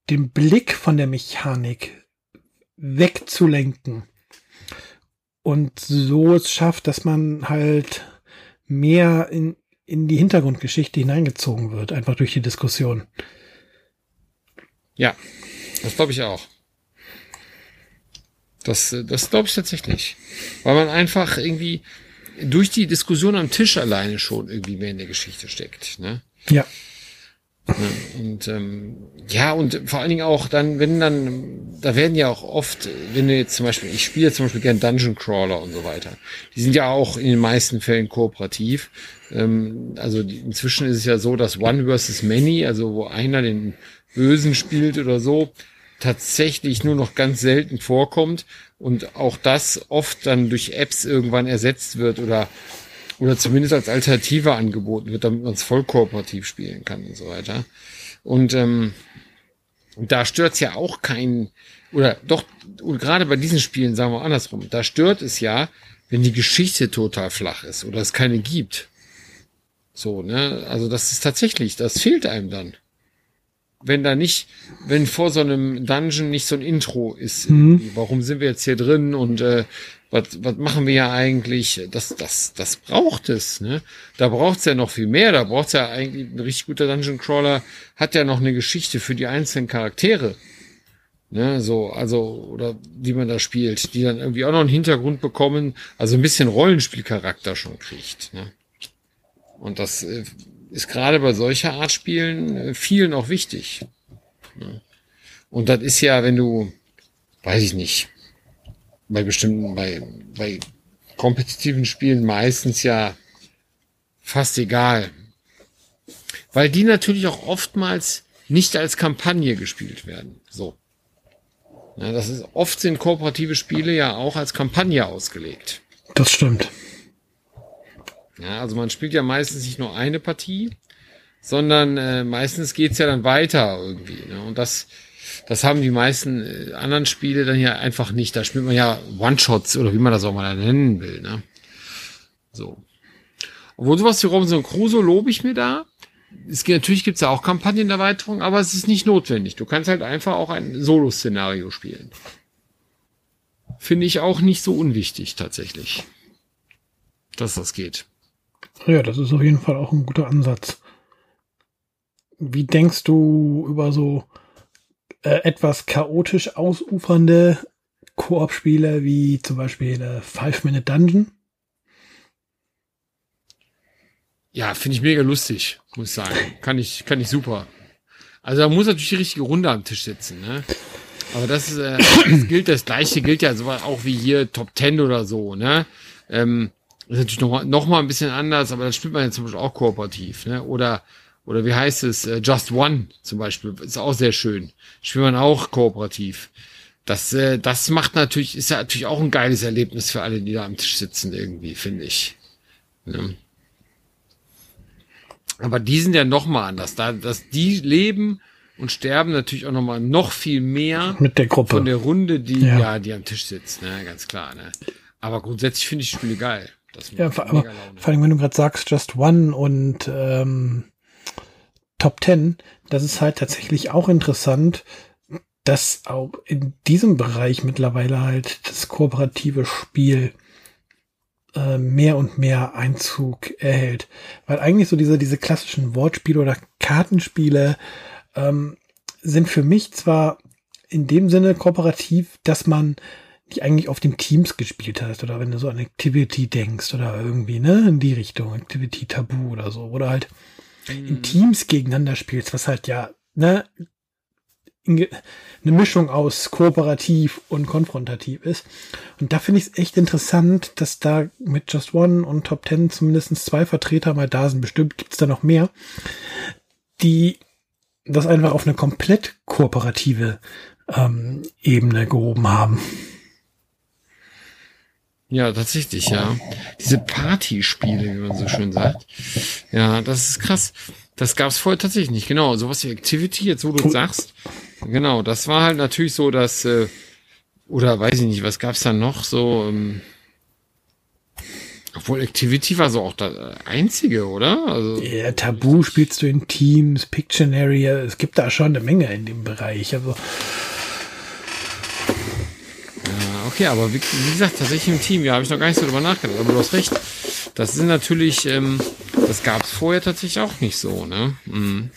den Blick von der Mechanik wegzulenken. Und so es schafft, dass man halt mehr in, in die Hintergrundgeschichte hineingezogen wird, einfach durch die Diskussion. Ja, das glaube ich auch. Das, das glaube ich tatsächlich. Weil man einfach irgendwie durch die Diskussion am Tisch alleine schon irgendwie mehr in der Geschichte steckt. Ne? Ja. Und ähm, ja, und vor allen Dingen auch dann, wenn dann, da werden ja auch oft, wenn du jetzt zum Beispiel, ich spiele zum Beispiel gern Dungeon Crawler und so weiter, die sind ja auch in den meisten Fällen kooperativ. Ähm, also die, inzwischen ist es ja so, dass One versus Many, also wo einer den Bösen spielt oder so, tatsächlich nur noch ganz selten vorkommt und auch das oft dann durch Apps irgendwann ersetzt wird oder oder zumindest als Alternative angeboten wird, damit man es voll kooperativ spielen kann und so weiter. Und ähm, da stört's ja auch keinen, oder doch, und gerade bei diesen Spielen sagen wir andersrum, da stört es ja, wenn die Geschichte total flach ist oder es keine gibt. So, ne? Also das ist tatsächlich, das fehlt einem dann. Wenn da nicht, wenn vor so einem Dungeon nicht so ein Intro ist, mhm. warum sind wir jetzt hier drin und äh, was, was machen wir ja eigentlich? Das, das, das braucht es, ne? Da braucht's ja noch viel mehr. Da braucht's ja eigentlich ein richtig guter Dungeon Crawler hat ja noch eine Geschichte für die einzelnen Charaktere. Ne, so, also, oder die man da spielt, die dann irgendwie auch noch einen Hintergrund bekommen, also ein bisschen Rollenspielcharakter schon kriegt. Ne? Und das äh, ist gerade bei solcher Art Spielen äh, vielen auch wichtig. Ne? Und das ist ja, wenn du, weiß ich nicht, bei bestimmten, bei, bei kompetitiven Spielen meistens ja fast egal. Weil die natürlich auch oftmals nicht als Kampagne gespielt werden. So. Ja, das ist, oft sind kooperative Spiele ja auch als Kampagne ausgelegt. Das stimmt. Ja, also man spielt ja meistens nicht nur eine Partie, sondern äh, meistens geht's ja dann weiter irgendwie. Ne? Und das, das haben die meisten äh, anderen Spiele dann ja einfach nicht. Da spielt man ja One-Shots oder wie man das auch mal nennen will. Ne? So. Obwohl sowas wie Robinson Crusoe lobe ich mir da es, natürlich gibt es ja auch Kampagnenerweiterungen, aber es ist nicht notwendig. Du kannst halt einfach auch ein Solo-Szenario spielen. Finde ich auch nicht so unwichtig tatsächlich, dass das geht. Ja, das ist auf jeden Fall auch ein guter Ansatz. Wie denkst du über so äh, etwas chaotisch ausufernde Koop-Spiele wie zum Beispiel äh, Five Minute Dungeon? Ja, finde ich mega lustig, muss ich sagen. Kann ich, kann ich super. Also da muss natürlich die richtige Runde am Tisch sitzen, ne? Aber das, ist, äh, das gilt, das gleiche gilt ja so auch wie hier Top Ten oder so, ne? Ähm, ist natürlich noch, noch mal ein bisschen anders, aber das spielt man ja zum Beispiel auch kooperativ, ne? Oder, oder wie heißt es? Äh, Just One zum Beispiel, ist auch sehr schön. Spielt man auch kooperativ. Das, äh, das macht natürlich, ist ja natürlich auch ein geiles Erlebnis für alle, die da am Tisch sitzen irgendwie, finde ich. Ne? Aber die sind ja noch mal anders. Da, dass die leben und sterben natürlich auch noch mal noch viel mehr mit der Gruppe von der Runde, die ja, ja die am Tisch sitzt, ne, ganz klar. Ne. Aber grundsätzlich finde ich Spiele geil. Das ja, aber vor allem, wenn du gerade sagst, Just One und ähm, Top Ten, das ist halt tatsächlich auch interessant, dass auch in diesem Bereich mittlerweile halt das kooperative Spiel äh, mehr und mehr Einzug erhält. Weil eigentlich so diese, diese klassischen Wortspiele oder Kartenspiele ähm, sind für mich zwar in dem Sinne kooperativ, dass man die eigentlich auf den Teams gespielt hat oder wenn du so an Activity denkst oder irgendwie, ne, in die Richtung, Activity Tabu oder so, oder halt mhm. in Teams gegeneinander spielst, was halt ja, ne, eine Mischung aus kooperativ und konfrontativ ist. Und da finde ich es echt interessant, dass da mit Just One und Top Ten zumindest zwei Vertreter mal da sind. Bestimmt gibt es da noch mehr, die das einfach auf eine komplett kooperative ähm, Ebene gehoben haben. Ja, tatsächlich, ja. Diese Partyspiele, wie man so schön sagt. Ja, das ist krass. Das gab's vorher tatsächlich nicht. Genau, sowas wie Activity, jetzt wo du sagst. Genau, das war halt natürlich so, dass, äh, oder weiß ich nicht, was gab's da noch so, ähm, obwohl Activity war so auch das einzige, oder? Also, ja, Tabu spielst du in Teams, Pictionary, es gibt da schon eine Menge in dem Bereich. Also okay, aber wie, wie gesagt, tatsächlich im Team, ja, habe ich noch gar nicht so drüber nachgedacht, aber du hast recht. Das sind natürlich, ähm, das gab's vorher tatsächlich auch nicht so, ne? Mhm.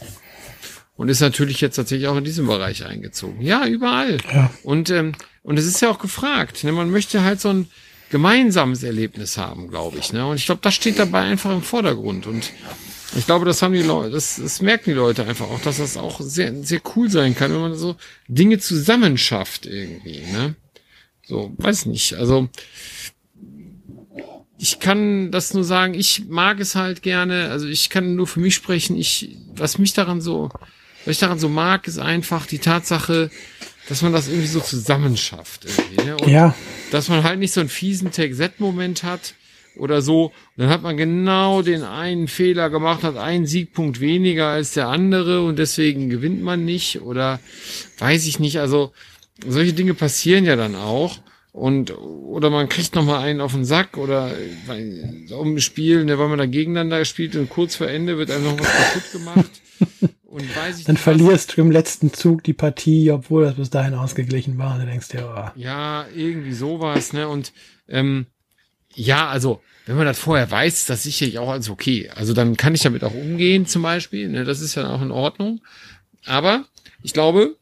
Und ist natürlich jetzt tatsächlich auch in diesem Bereich eingezogen. Ja, überall. Ja. Und, ähm, und es ist ja auch gefragt. Ne? Man möchte halt so ein gemeinsames Erlebnis haben, glaube ich. Ne? Und ich glaube, das steht dabei einfach im Vordergrund. Und ich glaube, das haben die Leute, das, das merken die Leute einfach auch, dass das auch sehr, sehr cool sein kann, wenn man so Dinge zusammenschafft irgendwie. Ne? So, weiß nicht. Also ich kann das nur sagen, ich mag es halt gerne, also ich kann nur für mich sprechen, ich, was mich daran so was ich daran so mag, ist einfach die Tatsache, dass man das irgendwie so zusammenschafft. Irgendwie, ne? Und ja. Dass man halt nicht so einen fiesen Take-Z-Moment hat oder so. Und dann hat man genau den einen Fehler gemacht, hat einen Siegpunkt weniger als der andere und deswegen gewinnt man nicht oder weiß ich nicht. Also solche Dinge passieren ja dann auch. Und, oder man kriegt noch mal einen auf den Sack oder weil, um ein Spiel, ne, weil man da gegeneinander spielt und kurz vor Ende wird einem noch was kaputt gemacht. Und weiß ich Dann nicht, verlierst du im letzten Zug die Partie, obwohl das bis dahin ausgeglichen war. Und du denkst dir, oh. Ja, irgendwie sowas, ne? Und ähm, ja, also wenn man das vorher weiß, ist das sicherlich auch als okay. Also dann kann ich damit auch umgehen, zum Beispiel. Ne? Das ist ja auch in Ordnung. Aber ich glaube,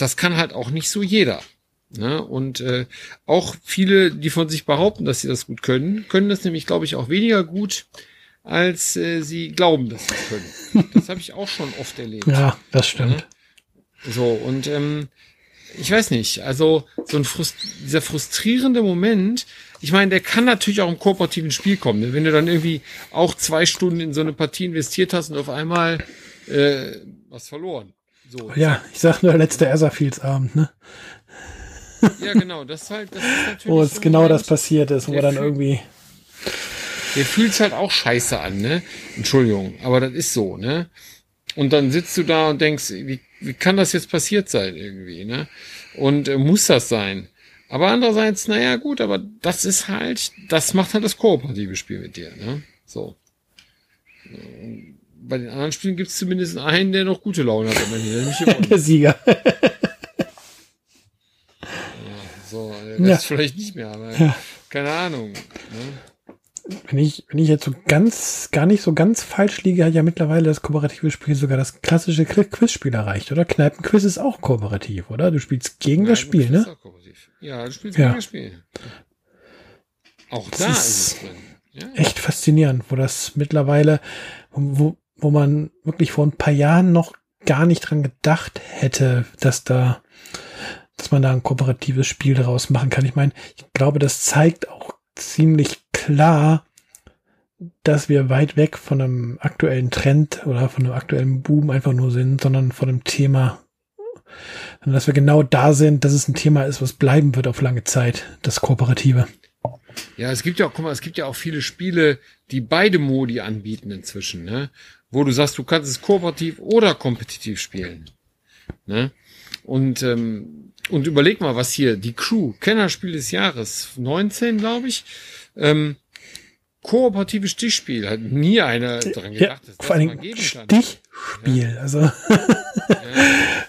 das kann halt auch nicht so jeder. Ne? Und äh, auch viele, die von sich behaupten, dass sie das gut können, können das nämlich, glaube ich, auch weniger gut, als äh, sie glauben, dass sie es können. Das habe ich auch schon oft erlebt. Ja, das stimmt. Ne? So, und ähm, ich weiß nicht, also so ein Frust dieser frustrierende Moment, ich meine, der kann natürlich auch im kooperativen Spiel kommen. Ne? Wenn du dann irgendwie auch zwei Stunden in so eine Partie investiert hast und auf einmal äh, was verloren. So. Ja, ich sag nur letzter Ersafields Abend, ne? Ja, genau, das halt, das ist natürlich. Wo es so genau Moment, das passiert ist, wo dann irgendwie. Der fühlt's halt auch scheiße an, ne? Entschuldigung, aber das ist so, ne? Und dann sitzt du da und denkst, wie, wie kann das jetzt passiert sein irgendwie, ne? Und äh, muss das sein? Aber andererseits, naja, gut, aber das ist halt, das macht halt das kooperative Spiel mit dir, ne? So. Bei den anderen Spielen gibt's zumindest einen, der noch gute Laune hat, nämlich der Sieger. So, der ja. vielleicht nicht mehr, aber ja. keine Ahnung. Ne? Wenn ich, wenn ich jetzt so ganz, gar nicht so ganz falsch liege, hat ja mittlerweile das kooperative Spiel sogar das klassische Quizspiel erreicht, oder? Kneipenquiz ist auch kooperativ, oder? Du spielst gegen Kneipen das Spiel, ne? Ja, du spielst ja. gegen das Spiel. Auch das da ist, ist es drin. Ja. Echt faszinierend, wo das mittlerweile, wo, wo man wirklich vor ein paar Jahren noch gar nicht dran gedacht hätte, dass da dass man da ein kooperatives Spiel daraus machen kann. Ich meine, ich glaube, das zeigt auch ziemlich klar, dass wir weit weg von einem aktuellen Trend oder von einem aktuellen Boom einfach nur sind, sondern von einem Thema, dass wir genau da sind, dass es ein Thema ist, was bleiben wird auf lange Zeit, das Kooperative. Ja, es gibt ja auch, guck mal, es gibt ja auch viele Spiele, die beide Modi anbieten inzwischen, ne? Wo du sagst, du kannst es kooperativ oder kompetitiv spielen. Ne? Und ähm, und überleg mal, was hier, die Crew, Kennerspiel des Jahres, 19, glaube ich, ähm, kooperatives Stichspiel, hat nie einer daran gedacht, ja, dass das mal geben kann. Stichspiel, ja. also. ja.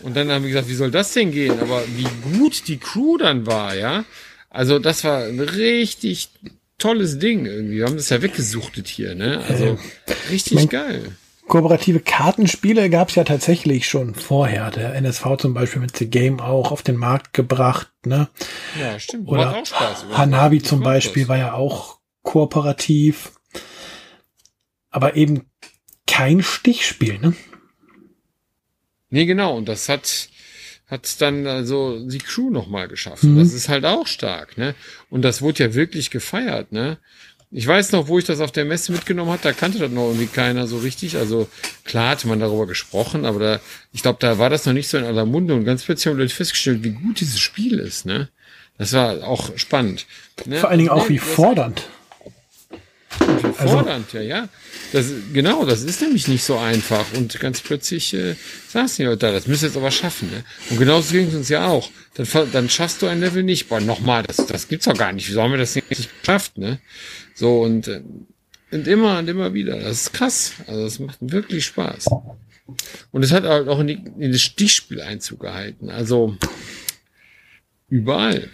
Und dann haben wir gesagt, wie soll das denn gehen? Aber wie gut die Crew dann war, ja. Also das war ein richtig tolles Ding irgendwie. Wir haben das ja weggesuchtet hier, ne? Also richtig mein, geil kooperative Kartenspiele gab es ja tatsächlich schon vorher. Der NSV zum Beispiel mit The Game auch auf den Markt gebracht. Ne? Ja, stimmt. Oder auch Spaß, Hanabi zum Beispiel war ja auch kooperativ. Aber eben kein Stichspiel, ne? Nee, genau. Und das hat, hat dann also die Crew nochmal geschafft. Mhm. Das ist halt auch stark, ne? Und das wurde ja wirklich gefeiert, ne? Ich weiß noch, wo ich das auf der Messe mitgenommen hat, da kannte das noch irgendwie keiner so richtig. Also klar hatte man darüber gesprochen, aber da, ich glaube, da war das noch nicht so in aller Munde und ganz plötzlich haben Leute festgestellt, wie gut dieses Spiel ist, ne? Das war auch spannend. Ne? Vor allen Dingen auch wie fordernd. Wie also fordernd, also, ja, ja. Das, genau, das ist nämlich nicht so einfach. Und ganz plötzlich äh, saßen die Leute da, das müsst ihr jetzt aber schaffen. Ne? Und genauso ging es uns ja auch. Dann, dann schaffst du ein Level nicht. Boah, nochmal, das, das gibt's doch gar nicht. Wieso haben wir das nicht geschafft? Ne? So und, äh, und immer und immer wieder. Das ist krass. Also das macht wirklich Spaß. Und es hat halt auch in, die, in das Stichspiel Einzug gehalten. Also überall.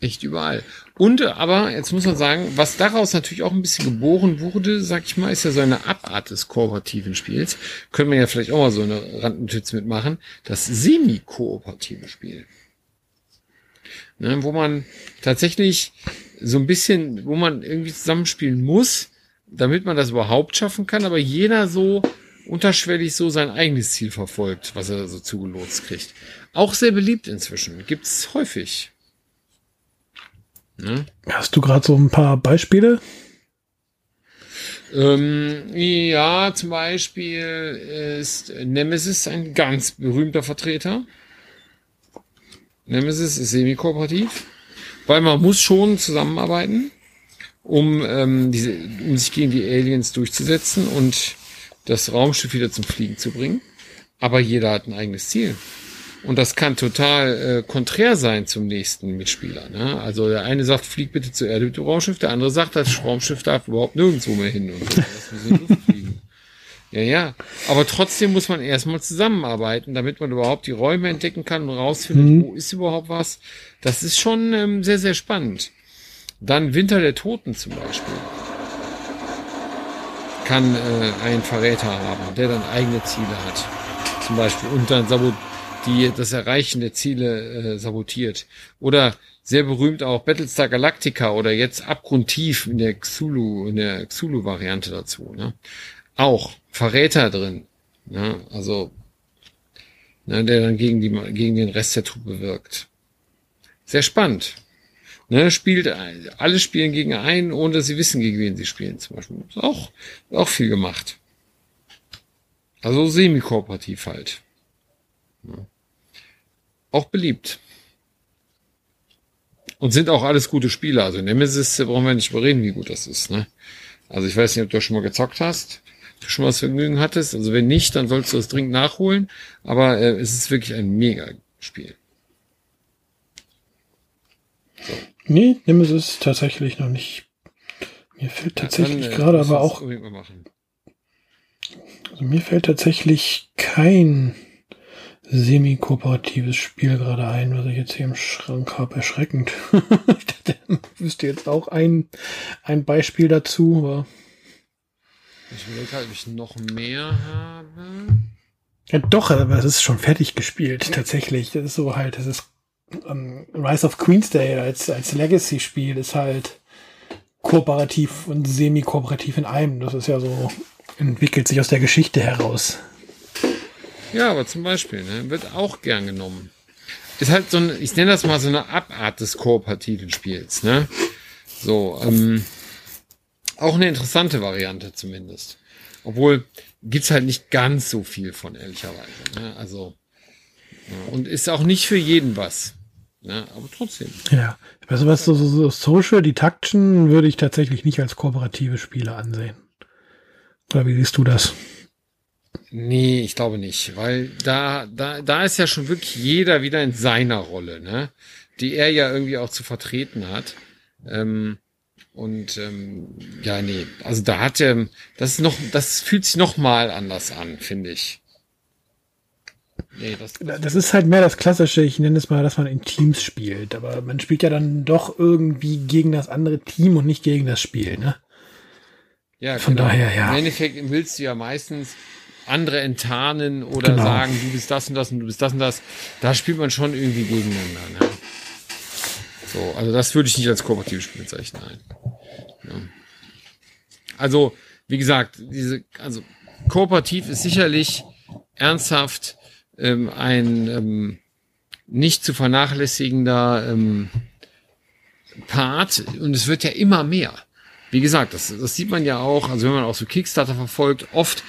Echt überall. Und aber, jetzt muss man sagen, was daraus natürlich auch ein bisschen geboren wurde, sag ich mal, ist ja so eine Abart des kooperativen Spiels. Können wir ja vielleicht auch mal so eine Randnotiz mitmachen. Das semi-kooperative Spiel. Ne, wo man tatsächlich so ein bisschen, wo man irgendwie zusammenspielen muss, damit man das überhaupt schaffen kann, aber jeder so unterschwellig so sein eigenes Ziel verfolgt, was er so zugelotst kriegt. Auch sehr beliebt inzwischen. Gibt's häufig. Ne? Hast du gerade so ein paar Beispiele? Ähm, ja, zum Beispiel ist Nemesis ein ganz berühmter Vertreter. Nemesis ist semi-kooperativ. Weil man muss schon zusammenarbeiten, um, ähm, diese, um sich gegen die Aliens durchzusetzen und das Raumschiff wieder zum Fliegen zu bringen. Aber jeder hat ein eigenes Ziel. Und das kann total äh, konträr sein zum nächsten Mitspieler. Ne? Also der eine sagt, flieg bitte zur Erde mit dem Raumschiff, der andere sagt, das Raumschiff darf überhaupt nirgendwo mehr hin und so. Ja, ja. Aber trotzdem muss man erstmal zusammenarbeiten, damit man überhaupt die Räume entdecken kann und rausfindet, mhm. wo ist überhaupt was. Das ist schon ähm, sehr, sehr spannend. Dann Winter der Toten zum Beispiel. Kann äh, ein Verräter haben, der dann eigene Ziele hat. Zum Beispiel. Und dann sabot die das Erreichen der Ziele äh, sabotiert. Oder sehr berühmt auch Battlestar Galactica oder jetzt Abgrundtief in der Xulu, in der Xulu-Variante dazu. Ne? Auch Verräter drin. Ne? Also, ne, der dann gegen, die, gegen den Rest der Truppe wirkt. Sehr spannend. Ne, spielt, alle spielen gegen einen, ohne dass sie wissen, gegen wen sie spielen, zum Beispiel. Ist auch, auch viel gemacht. Also semi-kooperativ halt. Ja auch beliebt. Und sind auch alles gute Spieler. Also Nemesis brauchen wir nicht überreden, wie gut das ist. Ne? Also ich weiß nicht, ob du schon mal gezockt hast, du schon mal das Vergnügen hattest. Also wenn nicht, dann sollst du das dringend nachholen. Aber äh, es ist wirklich ein mega Spiel. So. Nee, Nemesis tatsächlich noch nicht. Mir fällt tatsächlich ja, dann, äh, gerade aber auch. Also mir fällt tatsächlich kein semi-kooperatives Spiel gerade ein, was ich jetzt hier im Schrank habe. Erschreckend. ich dachte, wüsste jetzt auch ein, ein Beispiel dazu, aber. Ich will halt, ob ich noch mehr habe. Ja, doch, aber es ist schon fertig gespielt, tatsächlich. Das ist so halt, das ist um, ähm, Rise of Queensdale als, als Legacy-Spiel ist halt kooperativ und semi-kooperativ in einem. Das ist ja so, entwickelt sich aus der Geschichte heraus. Ja, aber zum Beispiel, ne, wird auch gern genommen. Ist halt so ein, ich nenne das mal so eine Abart des kooperativen Spiels, ne? So, ähm, auch eine interessante Variante zumindest. Obwohl gibt's halt nicht ganz so viel von, ehrlicherweise. Ne? Also, ja, und ist auch nicht für jeden was. Ne? Aber trotzdem. Ja, du was, so, so, so Social Deduction würde ich tatsächlich nicht als kooperative Spiele ansehen. Oder wie siehst du das? Nee, ich glaube nicht, weil da, da, da ist ja schon wirklich jeder wieder in seiner Rolle, ne? Die er ja irgendwie auch zu vertreten hat. Ähm, und ähm, ja, nee, also da hat er, das ist noch, das fühlt sich noch mal anders an, finde ich. Nee, das, das, das ist halt mehr das Klassische, ich nenne es mal, dass man in Teams spielt. Aber man spielt ja dann doch irgendwie gegen das andere Team und nicht gegen das Spiel, ne? Ja, Von genau. daher, ja. Im Endeffekt willst du ja meistens andere enttarnen oder genau. sagen, du bist das und das und du bist das und das. Da spielt man schon irgendwie gegeneinander. Ne? So, also das würde ich nicht als kooperatives Spiel bezeichnen. Nein. Ja. Also, wie gesagt, diese, also kooperativ ist sicherlich ernsthaft ähm, ein ähm, nicht zu vernachlässigender ähm, Part und es wird ja immer mehr. Wie gesagt, das, das sieht man ja auch, also wenn man auch so Kickstarter verfolgt, oft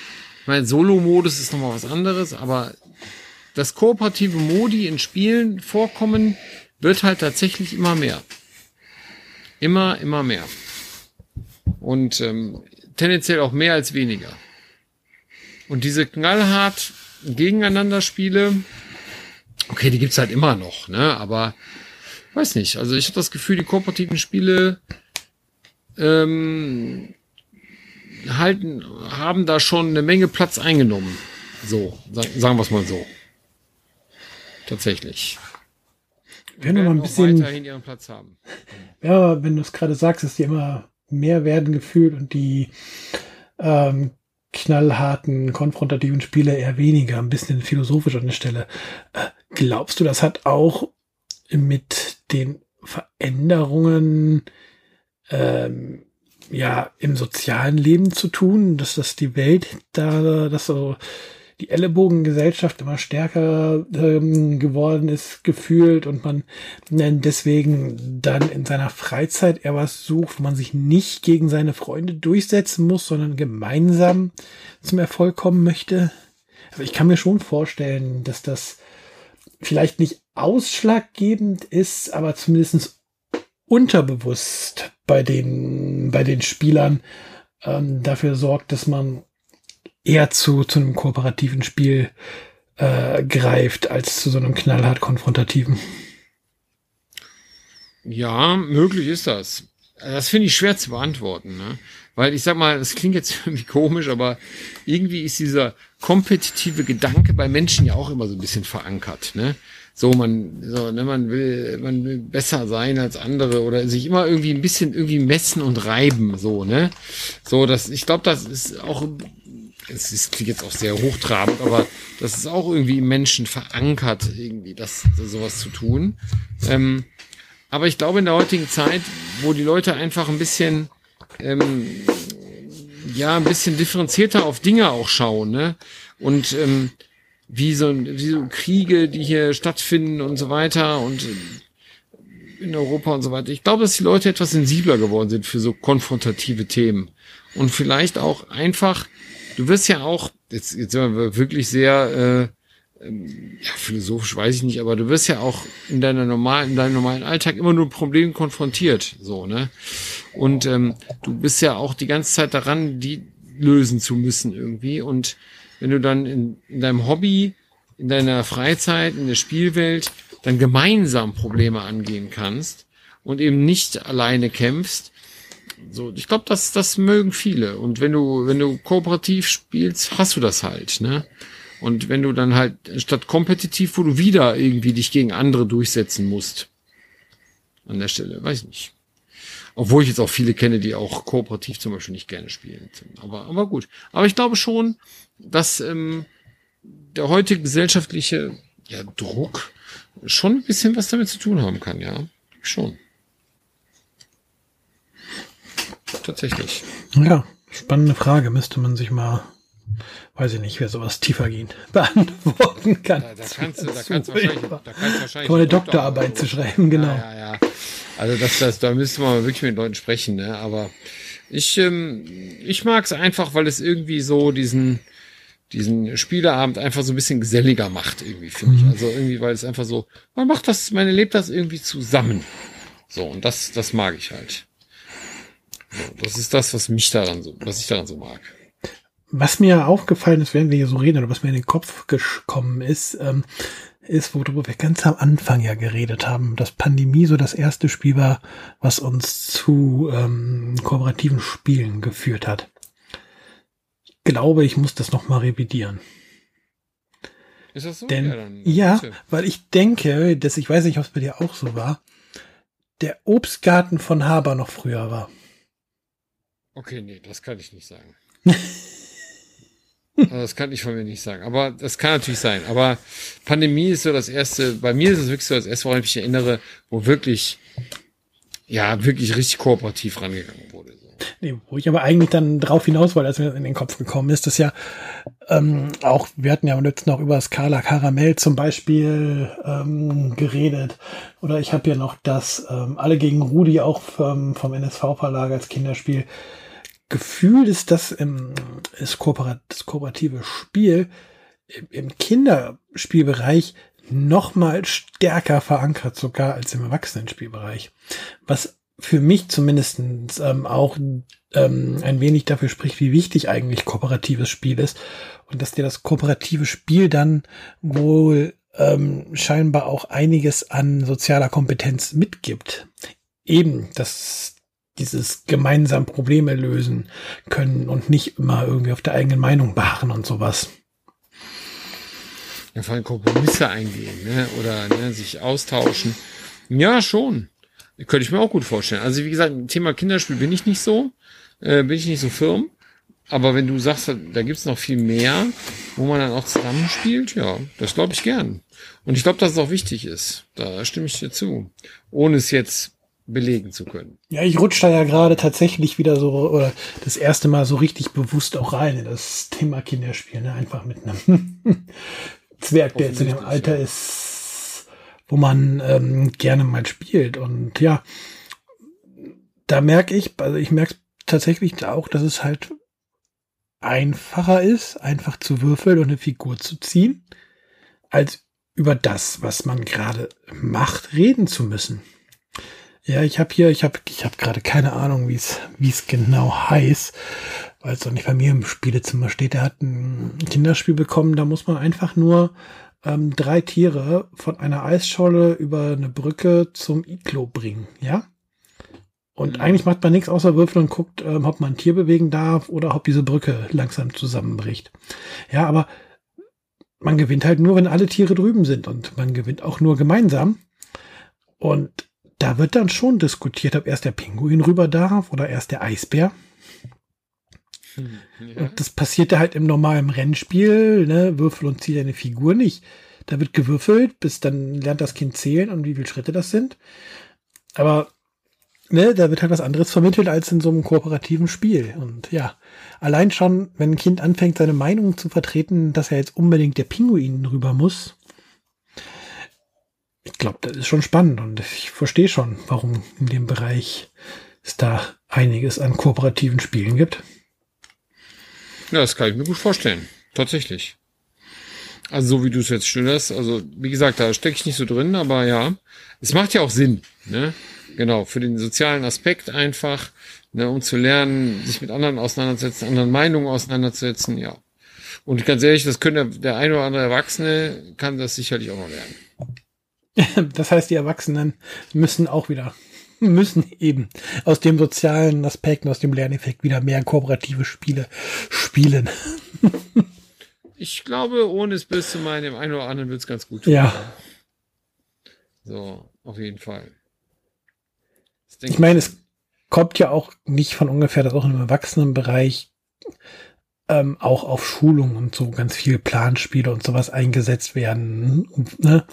ich Solo-Modus ist nochmal was anderes, aber das kooperative Modi in Spielen vorkommen wird halt tatsächlich immer mehr. Immer, immer mehr. Und ähm, tendenziell auch mehr als weniger. Und diese knallhart gegeneinander Spiele, okay, die gibt's halt immer noch, ne? Aber weiß nicht. Also ich habe das Gefühl, die kooperativen Spiele ähm, halten, haben da schon eine Menge Platz eingenommen. So, sagen wir es mal so. Tatsächlich. Wenn wir mal ein bisschen weiterhin ihren Platz haben. Ja, wenn du es gerade sagst, dass die immer mehr werden gefühlt und die ähm, knallharten, konfrontativen Spiele eher weniger, ein bisschen philosophisch an der Stelle. Äh, glaubst du, das hat auch mit den Veränderungen ähm, ja im sozialen Leben zu tun, dass das die Welt da, dass so die Ellenbogengesellschaft immer stärker ähm, geworden ist, gefühlt und man deswegen dann in seiner Freizeit eher was sucht, wo man sich nicht gegen seine Freunde durchsetzen muss, sondern gemeinsam zum Erfolg kommen möchte. Aber ich kann mir schon vorstellen, dass das vielleicht nicht ausschlaggebend ist, aber zumindest unterbewusst bei den, bei den Spielern ähm, dafür sorgt, dass man eher zu, zu einem kooperativen Spiel äh, greift als zu so einem knallhart konfrontativen. Ja, möglich ist das. Das finde ich schwer zu beantworten, ne? Weil ich sag mal, das klingt jetzt irgendwie komisch, aber irgendwie ist dieser kompetitive Gedanke bei Menschen ja auch immer so ein bisschen verankert, ne? So, man, so, ne, man will, man will besser sein als andere oder sich immer irgendwie ein bisschen irgendwie messen und reiben, so, ne? So, das, ich glaube, das ist auch, es ist, klingt jetzt auch sehr hochtrabend, aber das ist auch irgendwie im Menschen verankert, irgendwie, das, sowas zu tun. Ähm, aber ich glaube, in der heutigen Zeit, wo die Leute einfach ein bisschen, ähm, ja, ein bisschen differenzierter auf Dinge auch schauen, ne? Und ähm, wie so, wie so Kriege, die hier stattfinden und so weiter und in Europa und so weiter. Ich glaube, dass die Leute etwas sensibler geworden sind für so konfrontative Themen. Und vielleicht auch einfach, du wirst ja auch, jetzt, jetzt sind wir wirklich sehr äh, ähm, ja, philosophisch weiß ich nicht, aber du wirst ja auch in deiner normalen, in deinem normalen Alltag immer nur Problemen konfrontiert, so, ne? Und ähm, du bist ja auch die ganze Zeit daran, die lösen zu müssen irgendwie. Und wenn du dann in, in deinem Hobby, in deiner Freizeit, in der Spielwelt dann gemeinsam Probleme angehen kannst und eben nicht alleine kämpfst, so, ich glaube, das, das mögen viele. Und wenn du, wenn du kooperativ spielst, hast du das halt, ne? Und wenn du dann halt statt kompetitiv, wo du wieder irgendwie dich gegen andere durchsetzen musst, an der Stelle, weiß ich nicht. Obwohl ich jetzt auch viele kenne, die auch kooperativ zum Beispiel nicht gerne spielen. Aber, aber gut. Aber ich glaube schon, dass ähm, der heutige gesellschaftliche ja, Druck schon ein bisschen was damit zu tun haben kann, ja. Schon. Tatsächlich. Ja, spannende Frage. Müsste man sich mal weiß ich nicht, wer sowas tiefer gehen beantworten kann. Da, da kannst du, da kannst du wahrscheinlich, da kannst du wahrscheinlich eine Doktorarbeit zu schreiben, genau. Ja, ja, ja. Also das, das, da müsste man wirklich mit Leuten sprechen, ne? Aber ich, ähm, ich mag es einfach, weil es irgendwie so diesen, diesen Spieleabend einfach so ein bisschen geselliger macht, irgendwie, finde mhm. ich. Also irgendwie, weil es einfach so, man macht das, man erlebt das irgendwie zusammen. So, und das, das mag ich halt. So, das ist das, was mich daran so, was ich daran so mag. Was mir aufgefallen ist, während wir hier so reden, oder was mir in den Kopf gekommen ist, ähm, ist, worüber wir ganz am Anfang ja geredet haben, dass Pandemie so das erste Spiel war, was uns zu ähm, kooperativen Spielen geführt hat. Glaube, ich muss das nochmal revidieren. Ist das so? Denn, ja, ja weil ich denke, dass ich weiß nicht, ob es bei dir auch so war, der Obstgarten von Haber noch früher war. Okay, nee, das kann ich nicht sagen. Also das kann ich von mir nicht sagen. Aber das kann natürlich sein. Aber Pandemie ist so das erste, bei mir ist es wirklich so das erste, woran ich mich erinnere, wo wirklich, ja, wirklich richtig kooperativ rangegangen wurde. So. Nee, wo ich aber eigentlich dann drauf hinaus wollte, als mir in den Kopf gekommen ist, dass ja ähm, auch, wir hatten ja letztens noch über Scala Caramel zum Beispiel ähm, geredet. Oder ich habe ja noch das ähm, Alle gegen Rudi auch vom, vom NSV-Verlag als Kinderspiel Gefühl ist, dass im, das, Kooperat das kooperative Spiel im, im Kinderspielbereich noch mal stärker verankert sogar als im Erwachsenenspielbereich. Was für mich zumindest ähm, auch ähm, ein wenig dafür spricht, wie wichtig eigentlich kooperatives Spiel ist und dass dir das kooperative Spiel dann wohl ähm, scheinbar auch einiges an sozialer Kompetenz mitgibt. Eben, dass dieses gemeinsam Probleme lösen können und nicht immer irgendwie auf der eigenen Meinung beharren und sowas. Ja, vor allem Kompromisse eingehen, ne? Oder ne, sich austauschen. Ja, schon. Könnte ich mir auch gut vorstellen. Also wie gesagt, Thema Kinderspiel bin ich nicht so, äh, bin ich nicht so firm. Aber wenn du sagst, da gibt's noch viel mehr, wo man dann auch zusammenspielt, ja, das glaube ich gern. Und ich glaube, dass es auch wichtig ist. Da stimme ich dir zu. Ohne es jetzt belegen zu können. Ja, ich rutsche da ja gerade tatsächlich wieder so, oder das erste Mal so richtig bewusst auch rein in das Thema Kinderspiel, ne? Einfach mit einem Zwerg, der jetzt in dem Alter ist, wo man ähm, gerne mal spielt. Und ja, da merke ich, also ich merke tatsächlich auch, dass es halt einfacher ist, einfach zu würfeln und eine Figur zu ziehen, als über das, was man gerade macht, reden zu müssen. Ja, ich habe hier, ich habe ich hab gerade keine Ahnung, wie es wie es genau heißt, als er nicht bei mir im Spielezimmer steht. Er hat ein Kinderspiel bekommen, da muss man einfach nur ähm, drei Tiere von einer Eisscholle über eine Brücke zum Iglo bringen, ja? Und mhm. eigentlich macht man nichts außer Würfeln und guckt, ähm, ob man ein Tier bewegen darf oder ob diese Brücke langsam zusammenbricht. Ja, aber man gewinnt halt nur, wenn alle Tiere drüben sind und man gewinnt auch nur gemeinsam. Und da wird dann schon diskutiert, ob erst der Pinguin rüber darf oder erst der Eisbär. Hm, ja. Und das passiert halt im normalen Rennspiel, ne? Würfel und zieh deine Figur nicht. Da wird gewürfelt, bis dann lernt das Kind zählen und wie viele Schritte das sind. Aber ne, da wird halt was anderes vermittelt als in so einem kooperativen Spiel. Und ja, allein schon, wenn ein Kind anfängt, seine Meinung zu vertreten, dass er jetzt unbedingt der Pinguin rüber muss, ich glaube, das ist schon spannend und ich verstehe schon, warum in dem Bereich es da einiges an kooperativen Spielen gibt. Ja, das kann ich mir gut vorstellen. Tatsächlich. Also so wie du es jetzt schilderst, also wie gesagt, da stecke ich nicht so drin, aber ja, es macht ja auch Sinn, ne? Genau, für den sozialen Aspekt einfach, ne, um zu lernen, sich mit anderen auseinanderzusetzen, anderen Meinungen auseinanderzusetzen, ja. Und ganz ehrlich, das können der, der eine oder andere Erwachsene kann das sicherlich auch noch lernen. Das heißt, die Erwachsenen müssen auch wieder müssen eben aus dem sozialen Aspekt, aus dem Lerneffekt wieder mehr kooperative Spiele spielen. ich glaube, ohne es böse zu meinen, dem einen oder anderen wird es ganz gut. Ja. So, auf jeden Fall. Ich meine, es kommt ja auch nicht von ungefähr, dass auch im Erwachsenenbereich ähm, auch auf Schulungen und so ganz viel Planspiele und sowas eingesetzt werden, ne?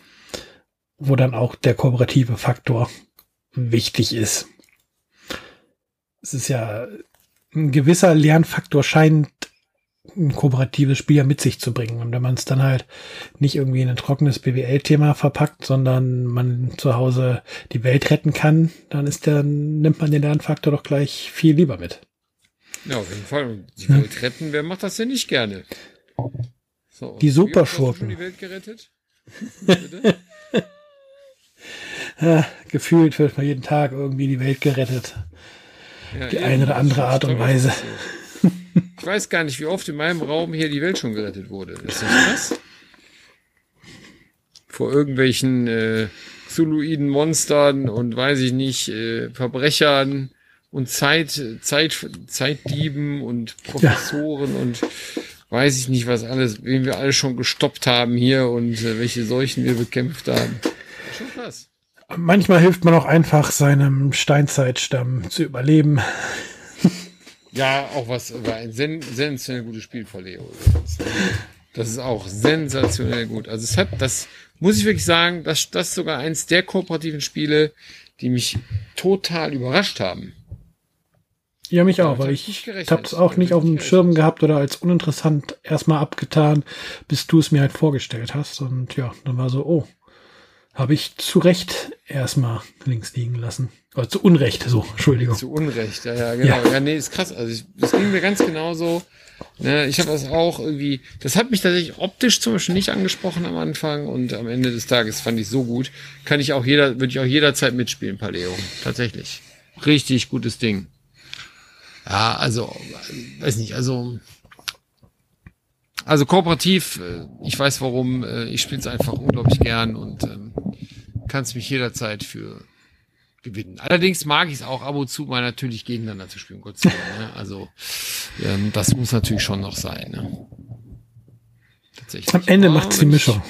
wo dann auch der kooperative Faktor wichtig ist. Es ist ja ein gewisser Lernfaktor scheint ein kooperatives Spiel ja mit sich zu bringen. Und wenn man es dann halt nicht irgendwie in ein trockenes BWL-Thema verpackt, sondern man zu Hause die Welt retten kann, dann ist der, nimmt man den Lernfaktor doch gleich viel lieber mit. Ja, auf jeden Fall. Die hm. Welt retten, wer macht das denn nicht gerne? So, die Superschurken. die Welt gerettet? ja, gefühlt wird man jeden Tag irgendwie die Welt gerettet. Ja, die eine oder andere Art und Weise. Ich weiß gar nicht, wie oft in meinem Raum hier die Welt schon gerettet wurde. Ist das krass? Vor irgendwelchen äh, Zuluiden Monstern und weiß ich nicht, äh, Verbrechern und Zeit, Zeit, Zeitdieben und Professoren ja. und weiß ich nicht, was alles, wen wir alle schon gestoppt haben hier und äh, welche Seuchen wir bekämpft haben. Schon krass. Manchmal hilft man auch einfach, seinem Steinzeitstamm zu überleben. Ja, auch was war ein sen sensationell gutes Spiel von Leo. Das ist auch sensationell gut. Also es hat, das muss ich wirklich sagen, das, das ist sogar eins der kooperativen Spiele, die mich total überrascht haben. Ja, mich auch, weil ich, ich habe es auch nicht auf dem Schirm gehabt oder als uninteressant erstmal abgetan, bis du es mir halt vorgestellt hast. Und ja, dann war so, oh, habe ich zu Recht erstmal links liegen lassen. Oder zu Unrecht, so, Entschuldigung. Zu Unrecht, ja, ja, genau. Ja, ja nee, ist krass. Also ich, das ging mir ganz genauso. Ne, ich habe das auch irgendwie, das hat mich tatsächlich optisch zum Beispiel nicht angesprochen am Anfang und am Ende des Tages fand ich so gut. Kann ich auch jeder, würde ich auch jederzeit mitspielen, Paleo. Tatsächlich. Richtig gutes Ding. Ja, also, weiß nicht, also, also kooperativ, äh, ich weiß warum, äh, ich spiele es einfach unglaublich gern und ähm, kann es mich jederzeit für gewinnen. Allerdings mag ich es auch ab und zu mal natürlich gegeneinander zu spielen, Gott sei Dank. Ne? Also ähm, das muss natürlich schon noch sein. Ne? Tatsächlich. Am Ende macht es die Mischung.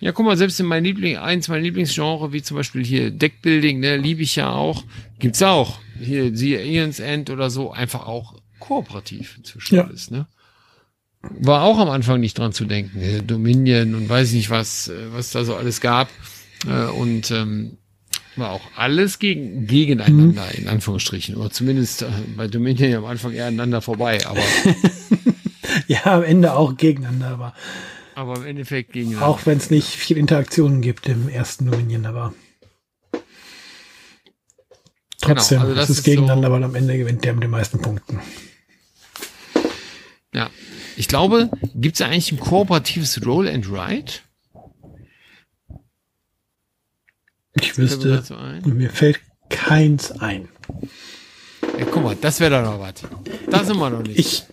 Ja, guck mal, selbst in meinem Liebling, eins meiner Lieblingsgenre, wie zum Beispiel hier Deckbuilding, ne, liebe ich ja auch, gibt's auch. Hier, siehe Ian's End oder so, einfach auch kooperativ inzwischen ja. alles, ne? War auch am Anfang nicht dran zu denken. Dominion und weiß nicht was, äh, was da so alles gab. Äh, und ähm, war auch alles gegen, gegeneinander, mhm. in Anführungsstrichen. Oder zumindest äh, bei Dominion am Anfang eher aneinander vorbei, aber. ja, am Ende auch gegeneinander, aber. Aber im Endeffekt gegeneinander. Auch wenn es nicht viel Interaktionen gibt im ersten Dominion, aber. Trotzdem, genau, also das es ist, ist gegeneinander, so, weil am Ende gewinnt der mit den meisten Punkten. Ja. Ich glaube, gibt es eigentlich ein kooperatives Roll and Write? Ich wüsste, mir fällt keins ein. Ja, guck mal, das wäre doch noch was. Das sind wir noch nicht. Ich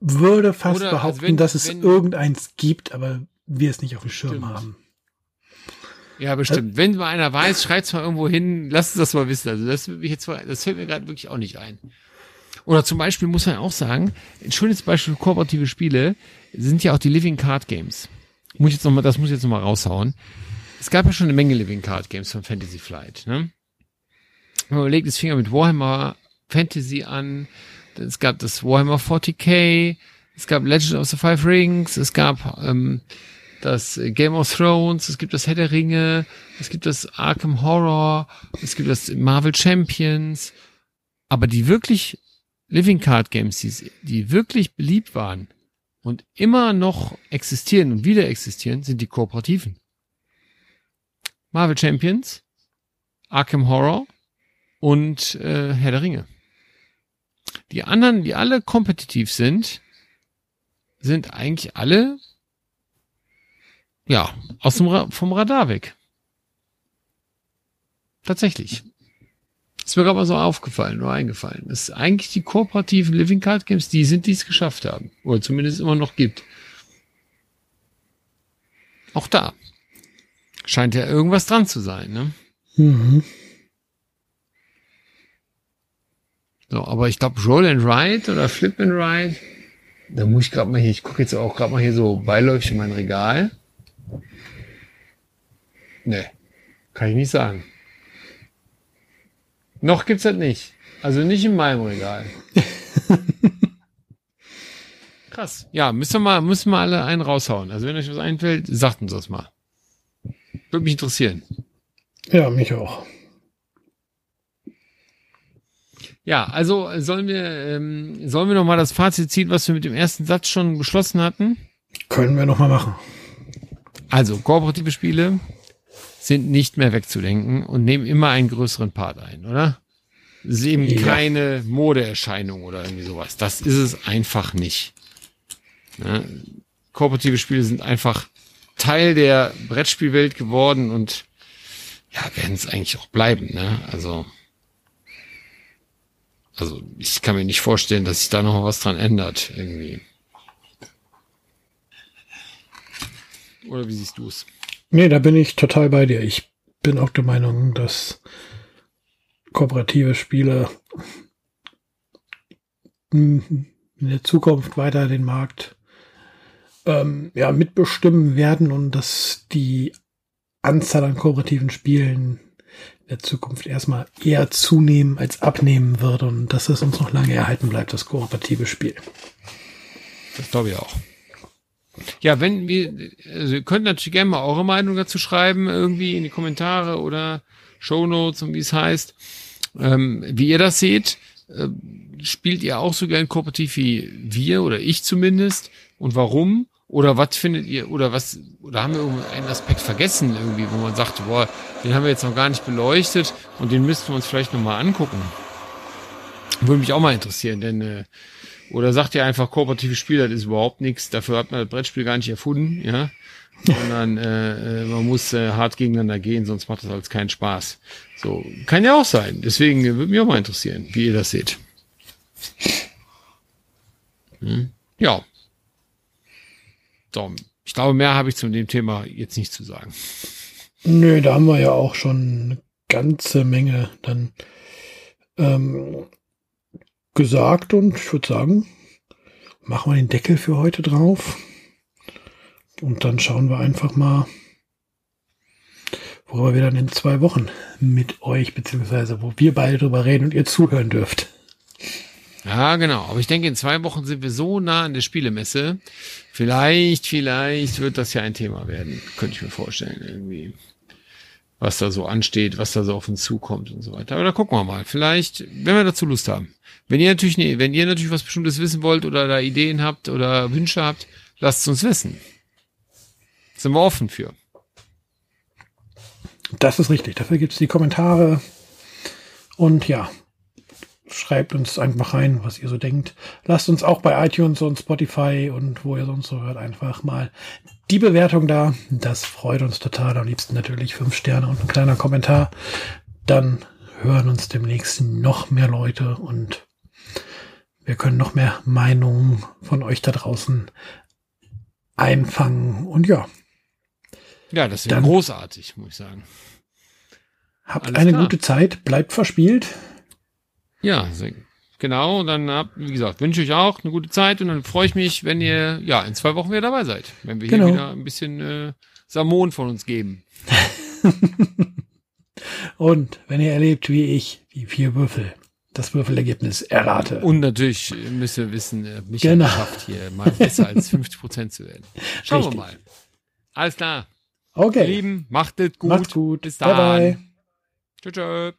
würde fast Oder, behaupten, also wenn, dass es wenn, irgendeins gibt, aber wir es nicht auf dem Schirm stimmt. haben. Ja, bestimmt. Wenn mal einer weiß, schreibt's mal irgendwo hin, lasst uns das mal wissen. Also das, das fällt mir gerade wirklich auch nicht ein. Oder zum Beispiel muss man auch sagen, ein schönes Beispiel für kooperative Spiele sind ja auch die Living Card Games. Muss ich jetzt noch mal, das muss ich jetzt nochmal raushauen. Es gab ja schon eine Menge Living Card Games von Fantasy Flight. Ne? Man überlegt, es fing ja mit Warhammer Fantasy an, es gab das Warhammer 40k, es gab Legend of the Five Rings, es gab ähm, das Game of Thrones, es gibt das Herr der Ringe, es gibt das Arkham Horror, es gibt das Marvel Champions, aber die wirklich Living Card Games, die, die wirklich beliebt waren und immer noch existieren und wieder existieren, sind die kooperativen. Marvel Champions, Arkham Horror und äh, Herr der Ringe. Die anderen, die alle kompetitiv sind, sind eigentlich alle ja, aus dem vom Radar weg. Tatsächlich. Ist mir gerade mal so aufgefallen, nur eingefallen. Das ist eigentlich die kooperativen Living Card Games, die sind, die es geschafft haben. Oder zumindest immer noch gibt. Auch da. Scheint ja irgendwas dran zu sein, ne? Mhm. So, aber ich glaube, Roll and Ride oder Flip and Ride, da muss ich gerade mal hier, ich gucke jetzt auch gerade mal hier so beiläufig in mein Regal. Nee, kann ich nicht sagen. Noch gibt's das nicht. Also nicht in meinem Regal. Krass. Ja, müssen wir mal, müssen wir alle einen raushauen. Also wenn euch was einfällt, sagt uns das mal. Würde mich interessieren. Ja, mich auch. Ja, also sollen wir, ähm, sollen wir noch mal das Fazit ziehen, was wir mit dem ersten Satz schon beschlossen hatten? Können wir noch mal machen. Also kooperative Spiele sind nicht mehr wegzudenken und nehmen immer einen größeren Part ein, oder? Das ist eben ja. keine Modeerscheinung oder irgendwie sowas. Das ist es einfach nicht. Ne? Kooperative Spiele sind einfach Teil der Brettspielwelt geworden und ja, werden es eigentlich auch bleiben, ne? Also, also ich kann mir nicht vorstellen, dass sich da noch was dran ändert, irgendwie. Oder wie siehst du es? Nee, da bin ich total bei dir. Ich bin auch der Meinung, dass kooperative Spiele in der Zukunft weiter den Markt ähm, ja, mitbestimmen werden und dass die Anzahl an kooperativen Spielen in der Zukunft erstmal eher zunehmen als abnehmen wird und dass es uns noch lange erhalten bleibt, das kooperative Spiel. Das glaube ich auch. Ja, wenn wir, also ihr könnt natürlich gerne mal eure Meinung dazu schreiben, irgendwie in die Kommentare oder Show Notes und wie es heißt, ähm, wie ihr das seht. Äh, spielt ihr auch so gern kooperativ wie wir oder ich zumindest? Und warum? Oder was findet ihr, oder was, oder haben wir einen Aspekt vergessen irgendwie, wo man sagt, boah, den haben wir jetzt noch gar nicht beleuchtet und den müssten wir uns vielleicht nochmal angucken. Würde mich auch mal interessieren, denn äh, oder sagt ihr einfach, kooperative Spiel, das ist überhaupt nichts, dafür hat man das Brettspiel gar nicht erfunden, ja. Sondern äh, äh, man muss äh, hart gegeneinander gehen, sonst macht das alles keinen Spaß. So, kann ja auch sein. Deswegen würde mich auch mal interessieren, wie ihr das seht. Hm? Ja. So, ich glaube, mehr habe ich zu dem Thema jetzt nicht zu sagen. Nö, da haben wir ja auch schon eine ganze Menge dann ähm, gesagt und ich würde sagen, machen wir den Deckel für heute drauf. Und dann schauen wir einfach mal, worüber wir dann in zwei Wochen mit euch, beziehungsweise wo wir beide drüber reden und ihr zuhören dürft. Ja, genau. Aber ich denke, in zwei Wochen sind wir so nah an der Spielemesse. Vielleicht, vielleicht wird das ja ein Thema werden. Könnte ich mir vorstellen, irgendwie was da so ansteht, was da so auf uns zukommt und so weiter. Aber da gucken wir mal. Vielleicht, wenn wir dazu Lust haben. Wenn ihr natürlich, nee, wenn ihr natürlich was Bestimmtes wissen wollt oder da Ideen habt oder Wünsche habt, lasst es uns wissen. Sind wir offen für. Das ist richtig. Dafür gibt's die Kommentare. Und ja, schreibt uns einfach rein, was ihr so denkt. Lasst uns auch bei iTunes und Spotify und wo ihr sonst so hört, einfach mal die Bewertung da. Das freut uns total. Am liebsten natürlich fünf Sterne und ein kleiner Kommentar. Dann hören uns demnächst noch mehr Leute und wir können noch mehr Meinungen von euch da draußen einfangen. Und ja. Ja, das wäre großartig, muss ich sagen. Habt Alles eine klar. gute Zeit, bleibt verspielt. Ja, genau. Und dann habt, wie gesagt, wünsche ich auch eine gute Zeit und dann freue ich mich, wenn ihr ja in zwei Wochen wieder dabei seid, wenn wir genau. hier wieder ein bisschen äh, Samon von uns geben. und wenn ihr erlebt, wie ich, die vier Würfel, das Würfelergebnis errate. Und natürlich müsst ihr wissen, äh, mich genau. schafft hier mal besser als 50 Prozent zu werden. Schauen Richtig. wir mal. Alles klar. Okay. Ihr Lieben, macht es gut. Macht's gut. Bis dann. Bye bye. Tschüss.